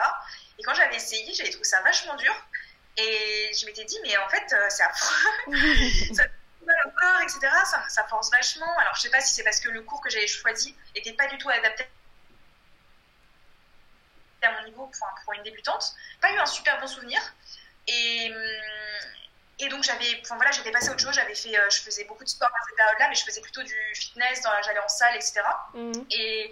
Et quand j'avais essayé, j'avais trouvé ça vachement dur. Et je m'étais dit, mais en fait, c'est affreux. ça le corps, etc. Ça, ça, force vachement. Alors, je sais pas si c'est parce que le cours que j'avais choisi n'était pas du tout adapté à mon niveau pour, pour, une débutante. Pas eu un super bon souvenir. Et, et donc, j'avais, enfin, voilà, j'étais passée à autre chose. J'avais fait, euh, je faisais beaucoup de sport à cette période-là, mais je faisais plutôt du fitness, j'allais en salle, etc. Et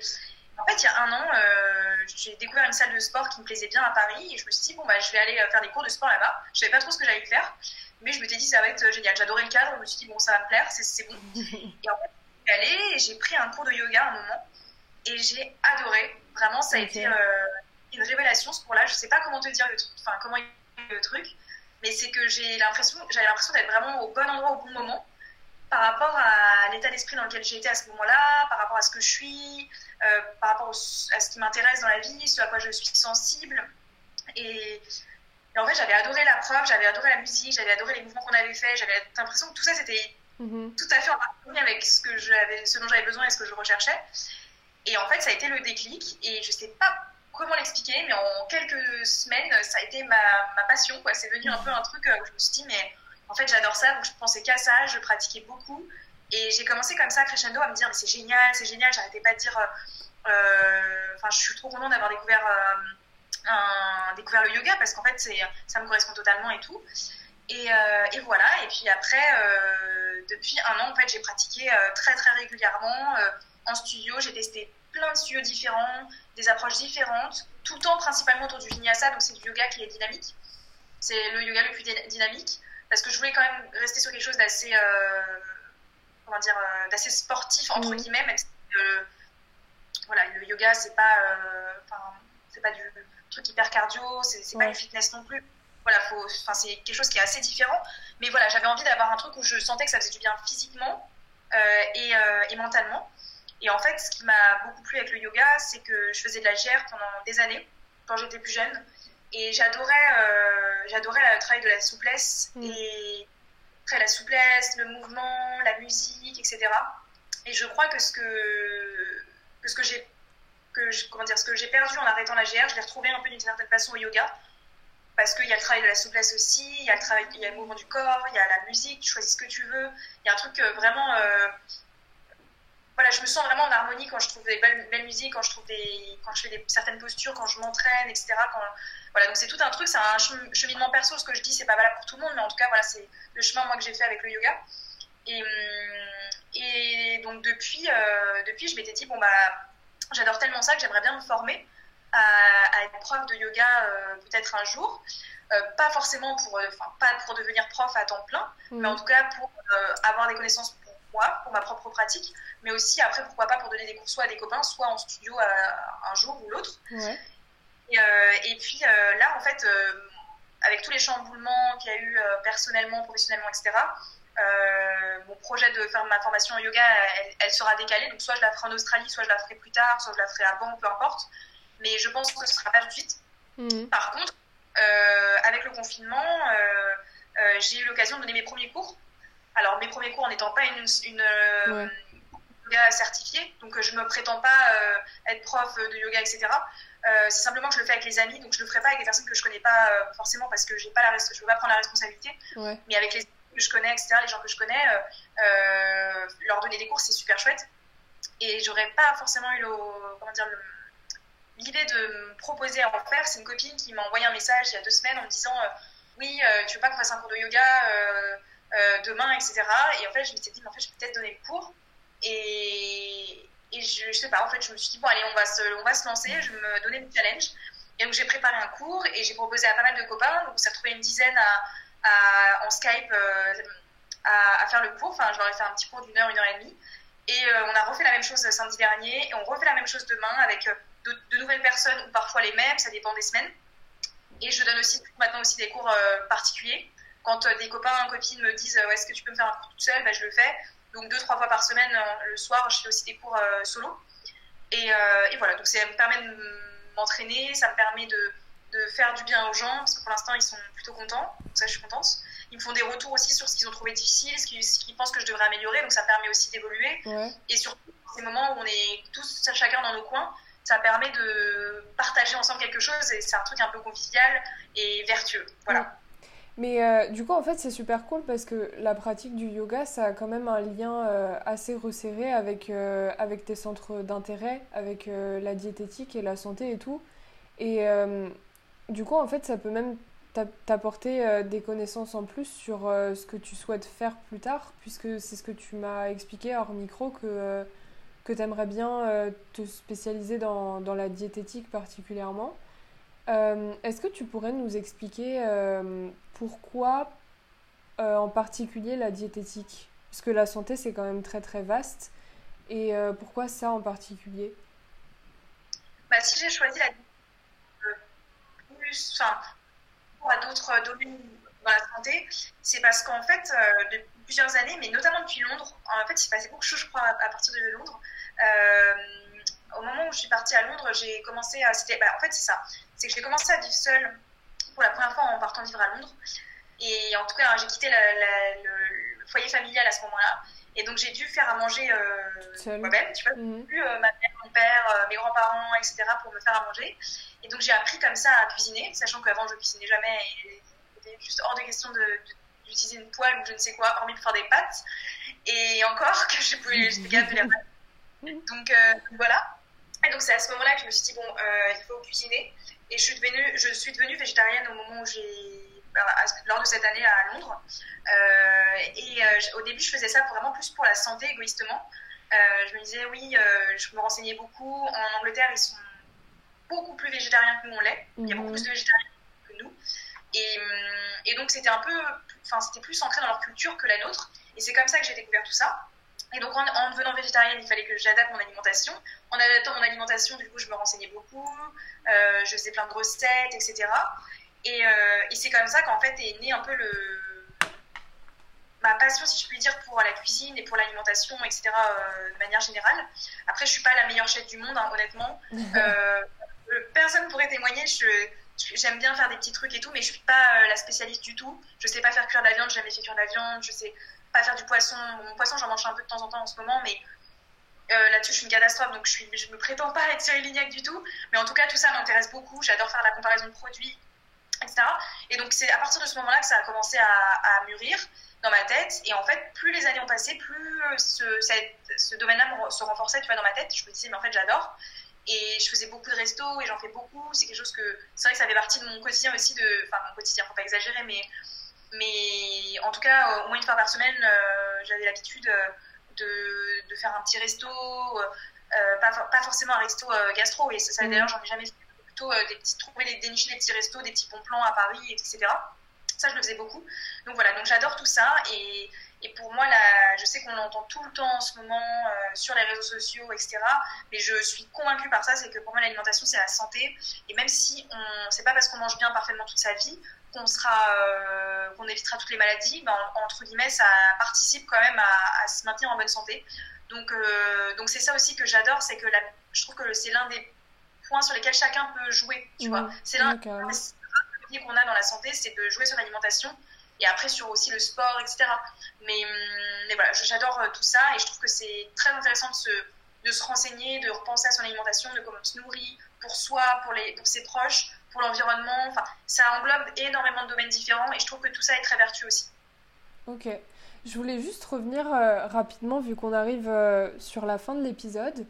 en fait, il y a un an, euh, j'ai découvert une salle de sport qui me plaisait bien à Paris et je me suis dit, bon, bah, je vais aller euh, faire des cours de sport là-bas. Je savais pas trop ce que j'allais faire, mais je me suis dit, ça va être génial. J'adorais le cadre, je me suis dit, bon, ça va me plaire, c'est bon. et en fait, je suis allée j'ai pris un cours de yoga à un moment et j'ai adoré. Vraiment, ça a été euh, une révélation ce cours-là. Je sais pas comment te dire le truc, enfin, comment le truc, mais c'est que j'ai l'impression, j'avais l'impression d'être vraiment au bon endroit au bon moment par rapport à l'état d'esprit dans lequel j'étais à ce moment-là, par rapport à ce que je suis, euh, par rapport à ce qui m'intéresse dans la vie, ce à quoi je suis sensible. Et, en fait, j'avais adoré la preuve, j'avais adoré la musique, j'avais adoré les mouvements qu'on avait faits, j'avais l'impression que tout ça, c'était mhm. tout à fait en harmonie avec ce, que ce dont j'avais besoin et ce que je recherchais. Et en fait, ça a été le déclic, et je sais pas comment l'expliquer, mais en quelques semaines, ça a été ma, passion. C'est venu un peu un truc où je me suis dit, mais en fait, j'adore ça, donc je pensais qu'à ça, je pratiquais beaucoup. Et j'ai commencé comme ça, crescendo, à me dire, mais c'est génial, c'est génial, j'arrêtais pas de dire, euh, euh, enfin, je suis trop contente d'avoir découvert, euh, découvert le yoga parce qu'en fait, ça me correspond totalement et tout. Et, et voilà, et puis après, depuis un an, en fait, j'ai pratiqué très très régulièrement en studio, j'ai testé plein de studios différents, des approches différentes, tout le temps principalement autour du vinyasa, donc c'est du yoga qui est dynamique. C'est le yoga le plus dynamique parce que je voulais quand même rester sur quelque chose d'assez euh, comment dire euh, d'assez sportif entre mhm. guillemets même si le, voilà le yoga c'est pas euh, c'est pas du truc hyper cardio c'est pas du fitness non plus voilà enfin c'est quelque chose qui est assez différent mais voilà j'avais envie d'avoir un truc où je sentais que ça faisait du bien physiquement et, et, mentalement et en fait ce qui m'a beaucoup plu avec le yoga c'est que je faisais de la GR pendant des années quand j'étais plus jeune et j'adorais, euh, j'adorais le travail de la souplesse mm. et après la souplesse, le mouvement, la musique, etc. Et je crois que ce que, que ce que j'ai que comment dire ce que j'ai perdu en arrêtant la GR, je l'ai retrouvé un peu d'une certaine façon au yoga parce qu'il y a le travail de la souplesse aussi, il y a le travail, il y a le mouvement du corps, il y a la musique, tu choisis ce que tu veux. Il y a un truc euh, vraiment euh, voilà, je me sens vraiment en harmonie quand je trouve des belles, belles musiques, quand je trouve des, quand je fais des, certaines postures, quand je m'entraîne, etc. Quand, voilà, donc c'est tout un truc, c'est un cheminement perso. Ce que je dis, c'est pas valable pour tout le monde, mais en tout cas, voilà, c'est le chemin moi que j'ai fait avec le yoga. Et, hum, et donc depuis, euh, depuis, je m'étais dit bon bah, j'adore tellement ça que j'aimerais bien me former à, être prof de yoga euh, peut-être un jour. Euh, pas forcément pour, enfin pas pour devenir prof à temps plein, mmh. mais en tout cas pour avoir des connaissances moi, pour ma propre pratique, mais aussi après, pourquoi pas pour donner des cours soit à des copains, soit en studio un jour ou l'autre. Et, euh, et, puis euh, là, en fait, euh, avec tous les chamboulements qu'il y a eu personnellement, professionnellement, etc., mon projet de faire ma formation en yoga, elle, sera décalée. Donc, soit je la ferai en Australie, soit je la ferai plus tard, soit je la ferai avant, peu importe. Mais je pense que ce ne sera pas tout de suite. Mhm. Par contre, avec le confinement, j'ai eu l'occasion de donner mes premiers cours alors, mes premiers cours en n'étant pas une, une euh, yoga certifiée, donc je ne me prétends pas euh, être prof de yoga, etc. Euh, c'est simplement que je le fais avec les amis, donc je ne le ferai pas avec des personnes que je ne connais pas forcément parce que j'ai pas la je ne veux pas prendre la responsabilité. Mais avec les que je connais, etc., les gens que je connais, leur donner des cours, c'est super chouette. Et j'aurais pas forcément eu l'idée de me proposer à en faire. C'est une copine qui m'a envoyé un message il y a deux semaines en me disant Oui, tu veux pas qu'on fasse un cours de yoga euh, demain, etc. Et en fait, je m'étais dit, en fait, je peux peut-être donner le cours. Et, et je, je, sais pas, en fait, je me suis dit, bon, allez, on va se, on va se lancer, je vais me donner le challenge. Et donc, j'ai préparé un cours et j'ai proposé à pas mal de copains. Donc, on s'est retrouvé une dizaine à, en Skype euh, à, à, faire le cours. Enfin, je leur ai fait un petit cours d'une heure, une heure et demie. Et euh, on a refait la même chose samedi dernier et on refait la même chose demain avec de, de, nouvelles personnes ou parfois les mêmes, ça dépend des semaines. Et je donne aussi maintenant aussi des cours particuliers quand euh, des copains, copines me disent euh, est-ce que tu peux me faire un cours toute seule, bah, je le fais. Donc deux, trois fois par semaine, euh, le soir, je fais aussi des cours solo. Et, voilà, donc ça me permet de m'entraîner, ça me permet de, de, faire du bien aux gens, parce que pour l'instant, ils sont plutôt contents. Donc ça, je suis contente. ils me font des retours aussi sur ce qu'ils ont trouvé difficile, ce qu'ils pensent que je devrais améliorer, donc ça permet aussi d'évoluer. Et surtout, dans ces moments où on est tous chacun dans nos coins, ça permet de partager ensemble quelque chose et c'est un truc un peu convivial et vertueux. Voilà. Mais euh, du coup, en fait, c'est super cool parce que la pratique du yoga, ça a quand même un lien euh, assez resserré avec, euh, avec tes centres d'intérêt, avec la diététique et la santé et tout. Et du coup, en fait, ça peut même t'apporter des connaissances en plus sur ce que tu souhaites faire plus tard, puisque c'est ce que tu m'as expliqué hors micro que, que tu aimerais bien te spécialiser dans, dans, la diététique particulièrement. Est-ce que tu pourrais nous expliquer pourquoi euh, en particulier la diététique? Parce que la santé, c'est quand même très très vaste. Et euh, pourquoi ça en particulier? Bah, Si j'ai choisi la euh, plus, enfin, pour d'autres domaines dans la santé, c'est parce qu'en fait, depuis plusieurs années, mais notamment depuis Londres, en fait, il s'est passé beaucoup de choses, je crois, à, partir de Londres. au moment où je suis partie à Londres, j'ai commencé à. Bah, en fait, c'est ça. C'est que j'ai commencé à vivre seule pour la première fois en partant vivre à Londres. Et en tout cas, j'ai quitté le, foyer familial à ce moment-là. Et donc, j'ai dû faire à manger euh, moi-même, tu vois, mhm. plus euh, ma mère, mon père, euh, mes grands-parents, etc., pour me faire à manger. Et donc, j'ai appris comme ça à cuisiner, sachant qu'avant, je cuisinais jamais. Et c'était juste hors de question d'utiliser une poêle ou je ne sais quoi, hormis de faire des pâtes. Et encore, que je pouvais, j'étais capable de les mhm. Donc, voilà. Et donc, c'est à ce moment-là que je me suis dit, bon, il faut cuisiner. Et je suis devenue, je suis devenue végétarienne au moment où j'ai bah, lors de cette année à Londres. Euh, et euh, au début, je faisais ça vraiment plus pour la santé, égoïstement. Euh, je me disais, oui, je me renseignais beaucoup. En Angleterre, ils sont beaucoup plus végétariens que nous on l'est. Il y a beaucoup mhm. plus de végétariens que nous. Et, et donc, c'était un peu, enfin, c'était plus ancré dans leur culture que la nôtre. Et c'est comme ça que j'ai découvert tout ça. Et donc, en, devenant végétarienne, il fallait que j'adapte mon alimentation. En adaptant mon alimentation, du coup, je me renseignais beaucoup, euh, je faisais plein de recettes, etc. Et, euh, et c'est comme ça qu'en fait est né un peu le ma passion, si je puis dire, pour la cuisine et pour l'alimentation, etc. Euh, de manière générale. Après, je suis pas la meilleure chef du monde, hein, honnêtement. personne pourrait témoigner. Je, j'aime bien faire des petits trucs et tout, mais je suis pas la spécialiste du tout. Je sais pas faire cuire de la viande, j'ai jamais fait cuire de la viande. Je sais pas faire du poisson. Mon poisson, j'en mange un peu de temps en temps en ce moment, mais euh, là-dessus, je suis une catastrophe, donc je, suis, me prétends pas être Cyril Lignac du tout. Mais en tout cas, tout ça m'intéresse beaucoup. J'adore faire la comparaison de produits, etc. Et donc, c'est à partir de ce moment-là que ça a commencé à, mûrir dans ma tête. Et en fait, plus les années ont passé, plus ce, ce domaine-là se renforçait tu vois, dans ma tête. Je me disais, mais en fait, j'adore. Et je faisais beaucoup de restos et j'en fais beaucoup. C'est quelque chose que. C'est vrai que ça fait partie de mon quotidien aussi. De... Enfin, mon quotidien, faut pas exagérer, mais mais en tout cas, euh, au moins une fois par semaine, euh, j'avais l'habitude euh, de, de, faire un petit resto, pas, pas, forcément un resto gastro, et ça, mmh. d'ailleurs, j'en ai jamais fait, plutôt des petits, trouver des, dénicher des petits restos, des petits bons plans à Paris, etc. Ça, je le faisais beaucoup. Donc voilà, donc j'adore tout ça, et, et pour moi, là, je sais qu'on l'entend tout le temps en ce moment sur les réseaux sociaux, etc. Mais je suis convaincue par ça, c'est que pour moi, l'alimentation, c'est la santé. Et même si on, c'est pas parce qu'on mange bien parfaitement toute sa vie qu'on sera, euh, qu'on évitera toutes les maladies, ben, entre guillemets, ça participe quand même à, se maintenir en bonne santé. Donc, euh, donc c'est ça aussi que j'adore, c'est que la, je trouve que c'est l'un des points sur lesquels chacun peut jouer. Tu vois, c'est l'un des points qu'on a dans la santé, c'est de jouer sur l'alimentation et après sur aussi le sport, etc. Mais, hum, mais voilà, j'adore euh, tout ça et je trouve que c'est très intéressant de se, de se renseigner, de repenser à son alimentation, de comment on se nourrit pour soi, pour, les, pour ses proches, pour l'environnement. Enfin, ça englobe énormément de domaines différents et je trouve que tout ça est très vertueux aussi. Ok. Je voulais juste revenir euh, rapidement, vu qu'on arrive euh, sur la fin de l'épisode.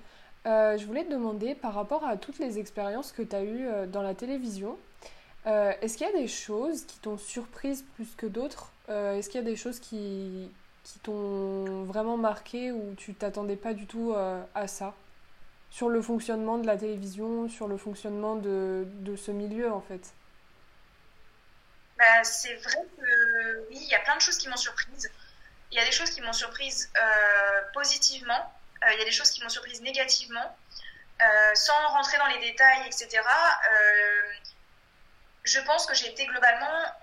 Euh, je voulais te demander, par rapport à toutes les expériences que tu as eues dans la télévision, est-ce qu'il y a des choses qui t'ont surprise plus que d'autres? Est-ce qu'il y a des choses qui, qui t'ont vraiment marqué ou tu t'attendais pas du tout à ça? Sur le fonctionnement de la télévision, sur le fonctionnement de, de ce milieu en fait bah, C'est vrai que oui, il y a plein de choses qui m'ont surprise. Il y a des choses qui m'ont surprise euh, positivement, euh, il y a des choses qui m'ont surprise négativement. Euh, sans rentrer dans les détails, etc., je pense que j'ai été globalement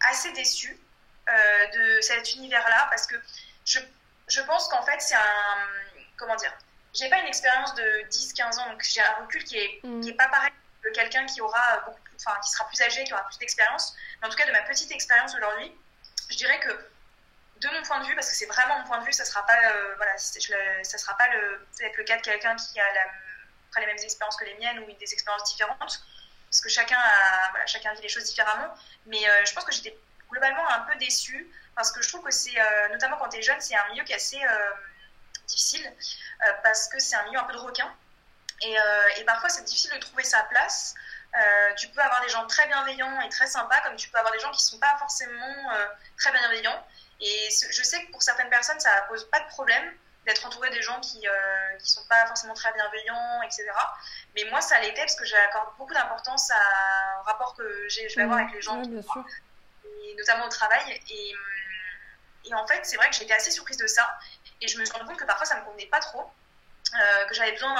assez déçue de cet univers-là parce que je, je pense qu'en fait, c'est un. Comment dire j'ai pas une expérience de 10-15 ans, donc j'ai un recul qui est, mm. qui est pas pareil quelqu'un qui aura beaucoup enfin, qui sera plus âgé, qui aura plus d'expérience. Mais en tout cas, de ma petite expérience aujourd'hui, je dirais que de mon point de vue, parce que c'est vraiment mon point de vue, ça sera pas, euh, voilà, ça sera pas le, peut-être le cas de quelqu'un qui a la, les mêmes expériences que les miennes ou des expériences différentes, parce que chacun a, voilà, chacun vit les choses différemment. Mais euh, je pense que j'étais globalement un peu déçue parce que je trouve que c'est, euh, notamment quand tu es jeune, c'est un milieu qui est assez difficile parce que c'est un milieu un peu de requin. Et, et parfois, c'est difficile de trouver sa place. tu peux avoir des gens très bienveillants et très sympas, comme tu peux avoir des gens qui ne sont pas forcément très bienveillants. Et je sais que pour certaines personnes, ça pose pas de problème d'être entouré des gens qui ne euh, sont pas forcément très bienveillants, etc. Mais moi, ça l'était parce que j'accorde beaucoup d'importance au rapport que je vais avoir mmh. avec les gens. Et notamment au travail. Et, et en fait, c'est vrai que j'étais assez surprise de ça. Et je me suis rendu compte que parfois, ça me convenait pas trop, euh, que j'avais besoin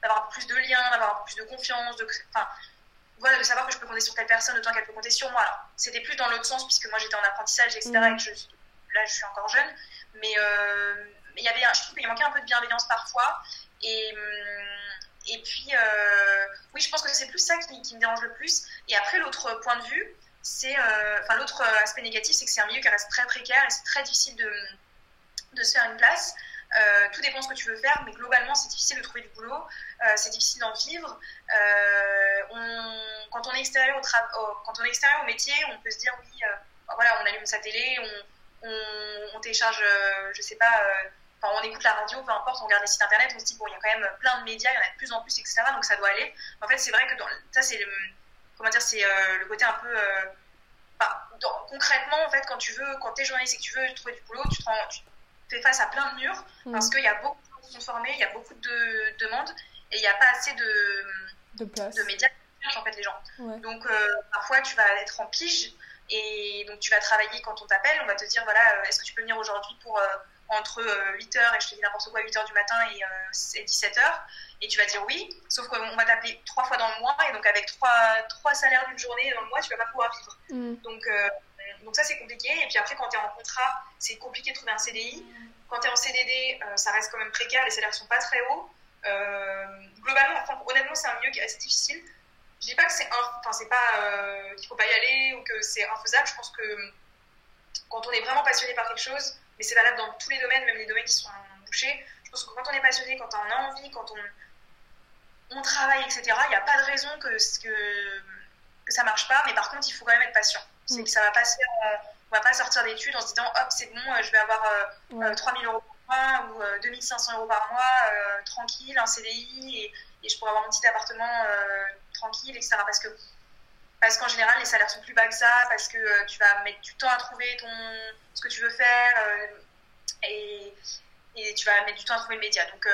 d'avoir plus de liens, d'avoir plus de confiance, de, enfin, voilà, de savoir que je peux compter sur telle personne autant qu'elle peut compter sur moi. C'était plus dans l'autre sens, puisque moi j'étais en apprentissage, etc. Mm. Et je, là, je suis encore jeune. Mais euh, il y avait, je trouve qu'il manquait un peu de bienveillance parfois. Et, mm, et puis, euh, oui, je pense que c'est plus ça qui, me dérange le plus. Et après, l'autre point de vue, c'est. Euh, enfin, l'autre aspect négatif, c'est que c'est un milieu qui reste très précaire et c'est très difficile de, de se faire une place. Euh, tout dépend de ce que tu veux faire, mais globalement, c'est difficile de trouver du boulot, euh, c'est difficile d'en vivre. Euh, quand, on est extérieur au quand on est extérieur au métier, on peut se dire oui, voilà, on allume sa télé, on, télécharge, je sais pas, on écoute la radio, peu importe, on regarde les sites internet, on se dit bon, il y a quand même plein de médias, il y en a de plus en plus, etc. Donc ça doit aller. En fait, c'est vrai que ça, c'est comment dire, c'est le côté un peu concrètement, en fait, quand tu veux, quand tu es journaliste et que tu veux trouver du boulot, tu te rends, fais face à plein de murs mm. parce qu'il y a beaucoup de gens qui sont formés, il y a beaucoup de demandes et il n'y a pas assez de, de, place. de médias qui en fait les gens. Donc euh, parfois tu vas être en pige et donc tu vas travailler quand on t'appelle, on va te dire voilà, euh, est-ce que tu peux venir aujourd'hui pour euh, entre 8h et je te dis n'importe quoi 8h du matin et, 17h et tu vas dire oui, sauf qu'on va t'appeler trois fois dans le mois et donc avec trois, trois salaires d'une journée dans le mois tu vas pas pouvoir vivre. Mm. Donc donc ça, c'est compliqué. Et puis après, quand tu es en contrat, c'est compliqué de trouver un CDI. Quand tu es en CDD, euh, ça reste quand même précaire, les salaires sont pas très hauts. Euh, globalement, honnêtement, c'est un milieu qui est assez difficile. Je dis pas que c'est enfin c'est pas euh, faut pas y aller ou que c'est infaisable. Je pense que quand on est vraiment passionné par quelque chose, mais c'est valable dans tous les domaines, même les domaines qui sont bouchés. Je pense que quand on est passionné, quand on a envie, quand on, on travaille, etc., il n'y a pas de raison que, que, que ça marche pas. Mais par contre, il faut quand même être patient. C'est que ça va pas se faire, on va pas sortir d'études en se disant hop, c'est bon, euh, je vais avoir euh, 3000 euh, euros par mois ou 2500 euh, euros par mois, tranquille, un CDI et, et, je pourrais avoir mon petit appartement tranquille, etc. Parce que parce qu'en général, les salaires sont plus bas que ça, parce que tu vas mettre du temps à trouver ton, ce que tu veux faire et, et, tu vas mettre du temps à trouver le média. Donc,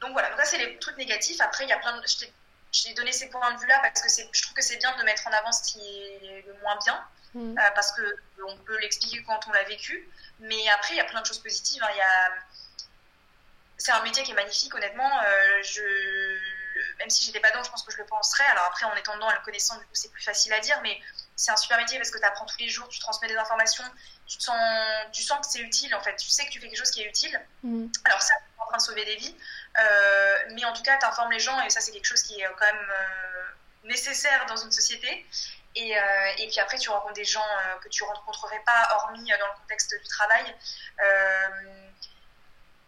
donc voilà, donc ça c'est les trucs négatifs. Après, il y a plein de j'ai donné ces points de vue-là parce que je trouve que c'est bien de mettre en avant ce qui est le moins bien, mm. euh, parce qu'on peut l'expliquer quand on l'a vécu. Mais après, il y a plein de choses positives. Hein. Il y a... C'est un métier qui est magnifique, honnêtement. Euh, je... Même si j'étais pas dedans, je pense que je le penserais. Alors après, en étant dedans et le connaissant, du coup, c'est plus facile à dire. Mais c'est un super métier parce que tu apprends tous les jours, tu transmets des informations, tu, sens, tu sens que c'est utile, en fait. Tu sais que tu fais quelque chose qui est utile. Mm. Alors ça, en train de sauver des vies. Euh, mais en tout cas, tu informes les gens et ça, c'est quelque chose qui est quand même euh, nécessaire dans une société. Et, euh, et, puis après, tu rencontres des gens que tu rencontrerais pas, hormis dans le contexte du travail.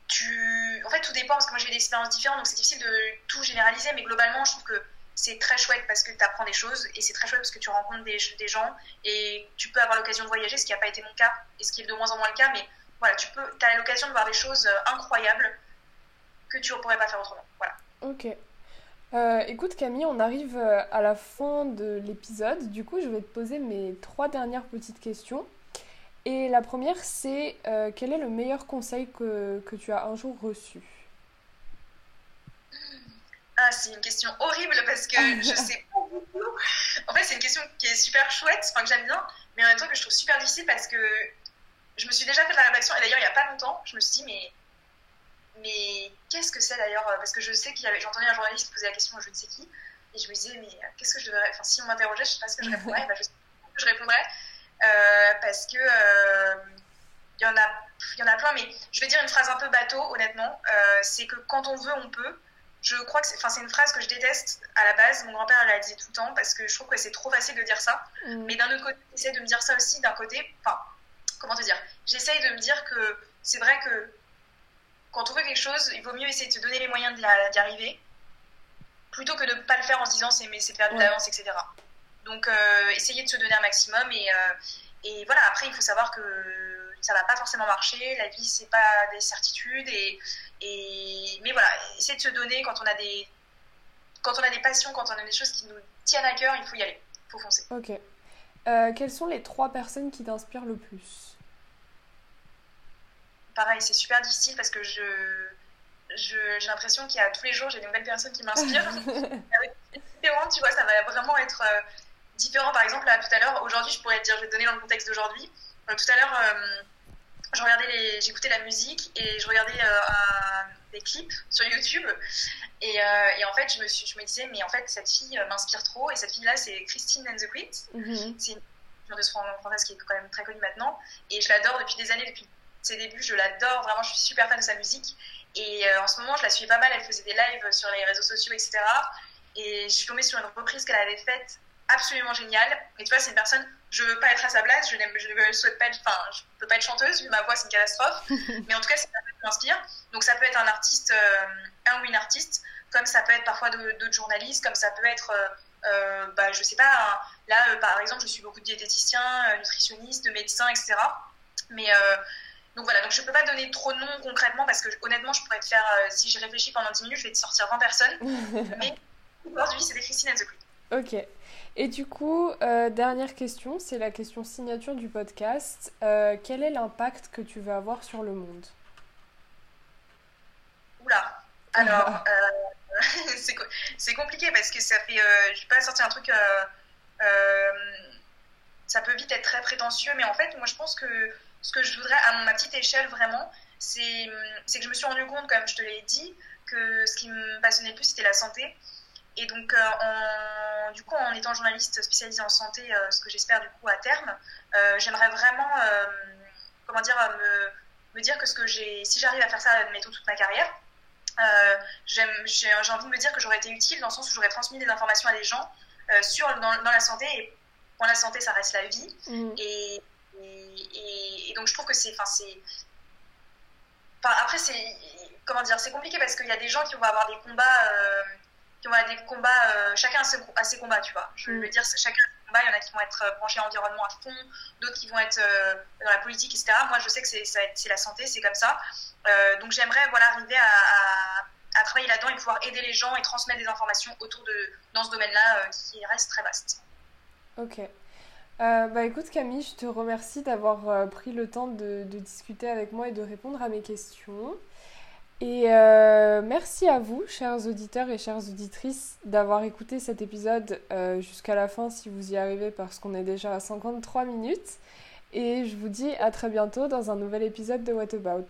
tu... En fait, tout dépend, parce que moi j'ai des expériences différentes, donc c'est difficile de tout généraliser, mais globalement, je trouve que c'est très chouette parce que tu apprends des choses, et c'est très chouette parce que tu rencontres des, des gens, et tu peux avoir l'occasion de voyager, ce qui n'a pas été mon cas, et ce qui est de moins en moins le cas, mais voilà, tu peux, as l'occasion de voir des choses incroyables que tu ne pourrais pas faire autrement. Voilà. Ok. Euh, écoute Camille, on arrive euh, à la fin de l'épisode. Du coup, je vais te poser mes trois dernières petites questions. Et la première, c'est euh, quel est le meilleur conseil que, que, tu as un jour reçu? Ah, c'est une question horrible parce que je sais pas beaucoup. En fait, c'est une question qui est super chouette, enfin que j'aime bien, mais en même temps que je trouve super difficile parce que je me suis déjà fait la réflexion, et d'ailleurs, il n'y a pas longtemps, je me suis dit, mais mais qu'est-ce que c'est d'ailleurs Parce que je sais qu'il y avait, j'entendais un journaliste poser la question à je ne sais qui, et je me disais, mais qu'est-ce que je devrais. Enfin, si on m'interrogeait, je ne sais pas ce que je répondrais, bah, je sais pas ce que je répondrais, euh, parce que. Euh, il y, en a, il y en a plein, mais je vais dire une phrase un peu bateau, honnêtement. Euh, c'est que quand on veut, on peut. je crois que c'est une phrase que je déteste à la base. Mon grand-père la disait tout le temps parce que je trouve que c'est trop facile de dire ça. Mm. Mais d'un autre côté, j'essaie de me dire ça aussi d'un côté. Enfin, comment te dire? J'essaye de me dire que c'est vrai que quand on veut quelque chose, il vaut mieux essayer de se donner les moyens d'y arriver plutôt que de ne pas le faire en se disant c'est perdu d'avance, etc. Donc, euh, essayer de se donner un maximum et, euh, et voilà. Après, il faut savoir que ça va pas forcément marcher. La vie, c'est pas des certitudes et, et mais voilà, essayer de se donner quand on a des quand on a des passions, quand on a des choses qui nous tiennent à cœur, il faut y aller, il faut foncer. Ok. Euh, quelles sont les trois personnes qui t'inspirent le plus? Pareil, c'est super difficile parce que je j'ai l'impression qu'il y a tous les jours j'ai des nouvelles personnes qui m'inspirent. tu vois, ça va vraiment être euh, différent. Par exemple, là, tout à l'heure, aujourd'hui, je pourrais te dire, je vais te donner dans le contexte d'aujourd'hui. Euh, tout à l'heure, je regardais les, j'écoutais la musique et je regardais des clips sur YouTube. Et, en fait, je me, suis, je me disais, mais en fait, cette fille m'inspire trop. Et cette fille-là, c'est Christine and the Queens. C'est une chanteuse française qui est quand même très connue maintenant. Et je l'adore depuis des années, depuis ses débuts. Je l'adore, vraiment, je suis super fan de sa musique. Et en ce moment, je la suis pas mal. Elle faisait des lives sur les réseaux sociaux, etc. Et je suis tombée sur une reprise qu'elle avait faite absolument géniale. Et tu vois, c'est une personne, je veux pas être à sa place, je, ne souhaite pas être, enfin, je peux pas être chanteuse, vu ma voix, c'est une catastrophe. mais en tout cas, c'est une personne qui m'inspire. Donc, ça peut être un artiste, euh, un ou une artiste, comme ça peut être parfois d'autres journalistes, comme ça peut être, euh, euh bah, je sais pas, là, euh, par exemple, je suis beaucoup de diététiciens, nutritionnistes, de médecins, etc. Mais donc voilà, donc je peux pas donner trop de noms concrètement parce que honnêtement, je pourrais te faire, si je réfléchis pendant 10 minutes, je vais te sortir 20 personnes. mais aujourd'hui, c'est des Christine and the Ok. Et du coup, euh, dernière question, c'est la question signature du podcast. Euh, quel est l'impact que tu veux avoir sur le monde? Oula Alors, euh, c'est compliqué parce que ça fait. je vais pas sortir un truc. ça peut vite être très prétentieux, mais en fait, moi je pense que ce que je voudrais, à ma petite échelle vraiment, c'est que je me suis rendu compte, comme je te l'ai dit, que ce qui me passionnait le plus, c'était la santé. Et donc, euh, en, du coup, en étant journaliste spécialisée en santé, euh, ce que j'espère du coup à terme, euh, j'aimerais vraiment, comment dire, me, me, dire que ce que j'ai, si j'arrive à faire ça, admettons, toute ma carrière, j'ai envie de me dire que j'aurais été utile dans le sens où j'aurais transmis des informations à des gens sur, dans, dans, la santé. Et pour la santé, ça reste la vie. Mmh. Et, et, et, donc, je trouve que c'est. Enfin, c'est. Enfin, après, c'est. Comment dire C'est compliqué parce qu'il y a des gens qui vont avoir des combats qui ont des combats, euh, chacun a ses, combats, tu vois. Je veux mm. dire, chacun a ses combats, il y en a qui vont être euh, branchés environnement à fond, d'autres qui vont être euh, dans la politique, etc. Moi, je sais que c'est la santé, c'est comme ça. donc, j'aimerais voilà, arriver à, à, travailler là-dedans et pouvoir aider les gens et transmettre des informations autour de, dans ce domaine-là qui reste très vaste. Ok. Bah écoute Camille, je te remercie d'avoir pris le temps de, discuter avec moi et de répondre à mes questions. Et euh, merci à vous, chers auditeurs et chères auditrices, d'avoir écouté cet épisode euh, jusqu'à la fin si vous y arrivez parce qu'on est déjà à 53 minutes. Et je vous dis à très bientôt dans un nouvel épisode de What About?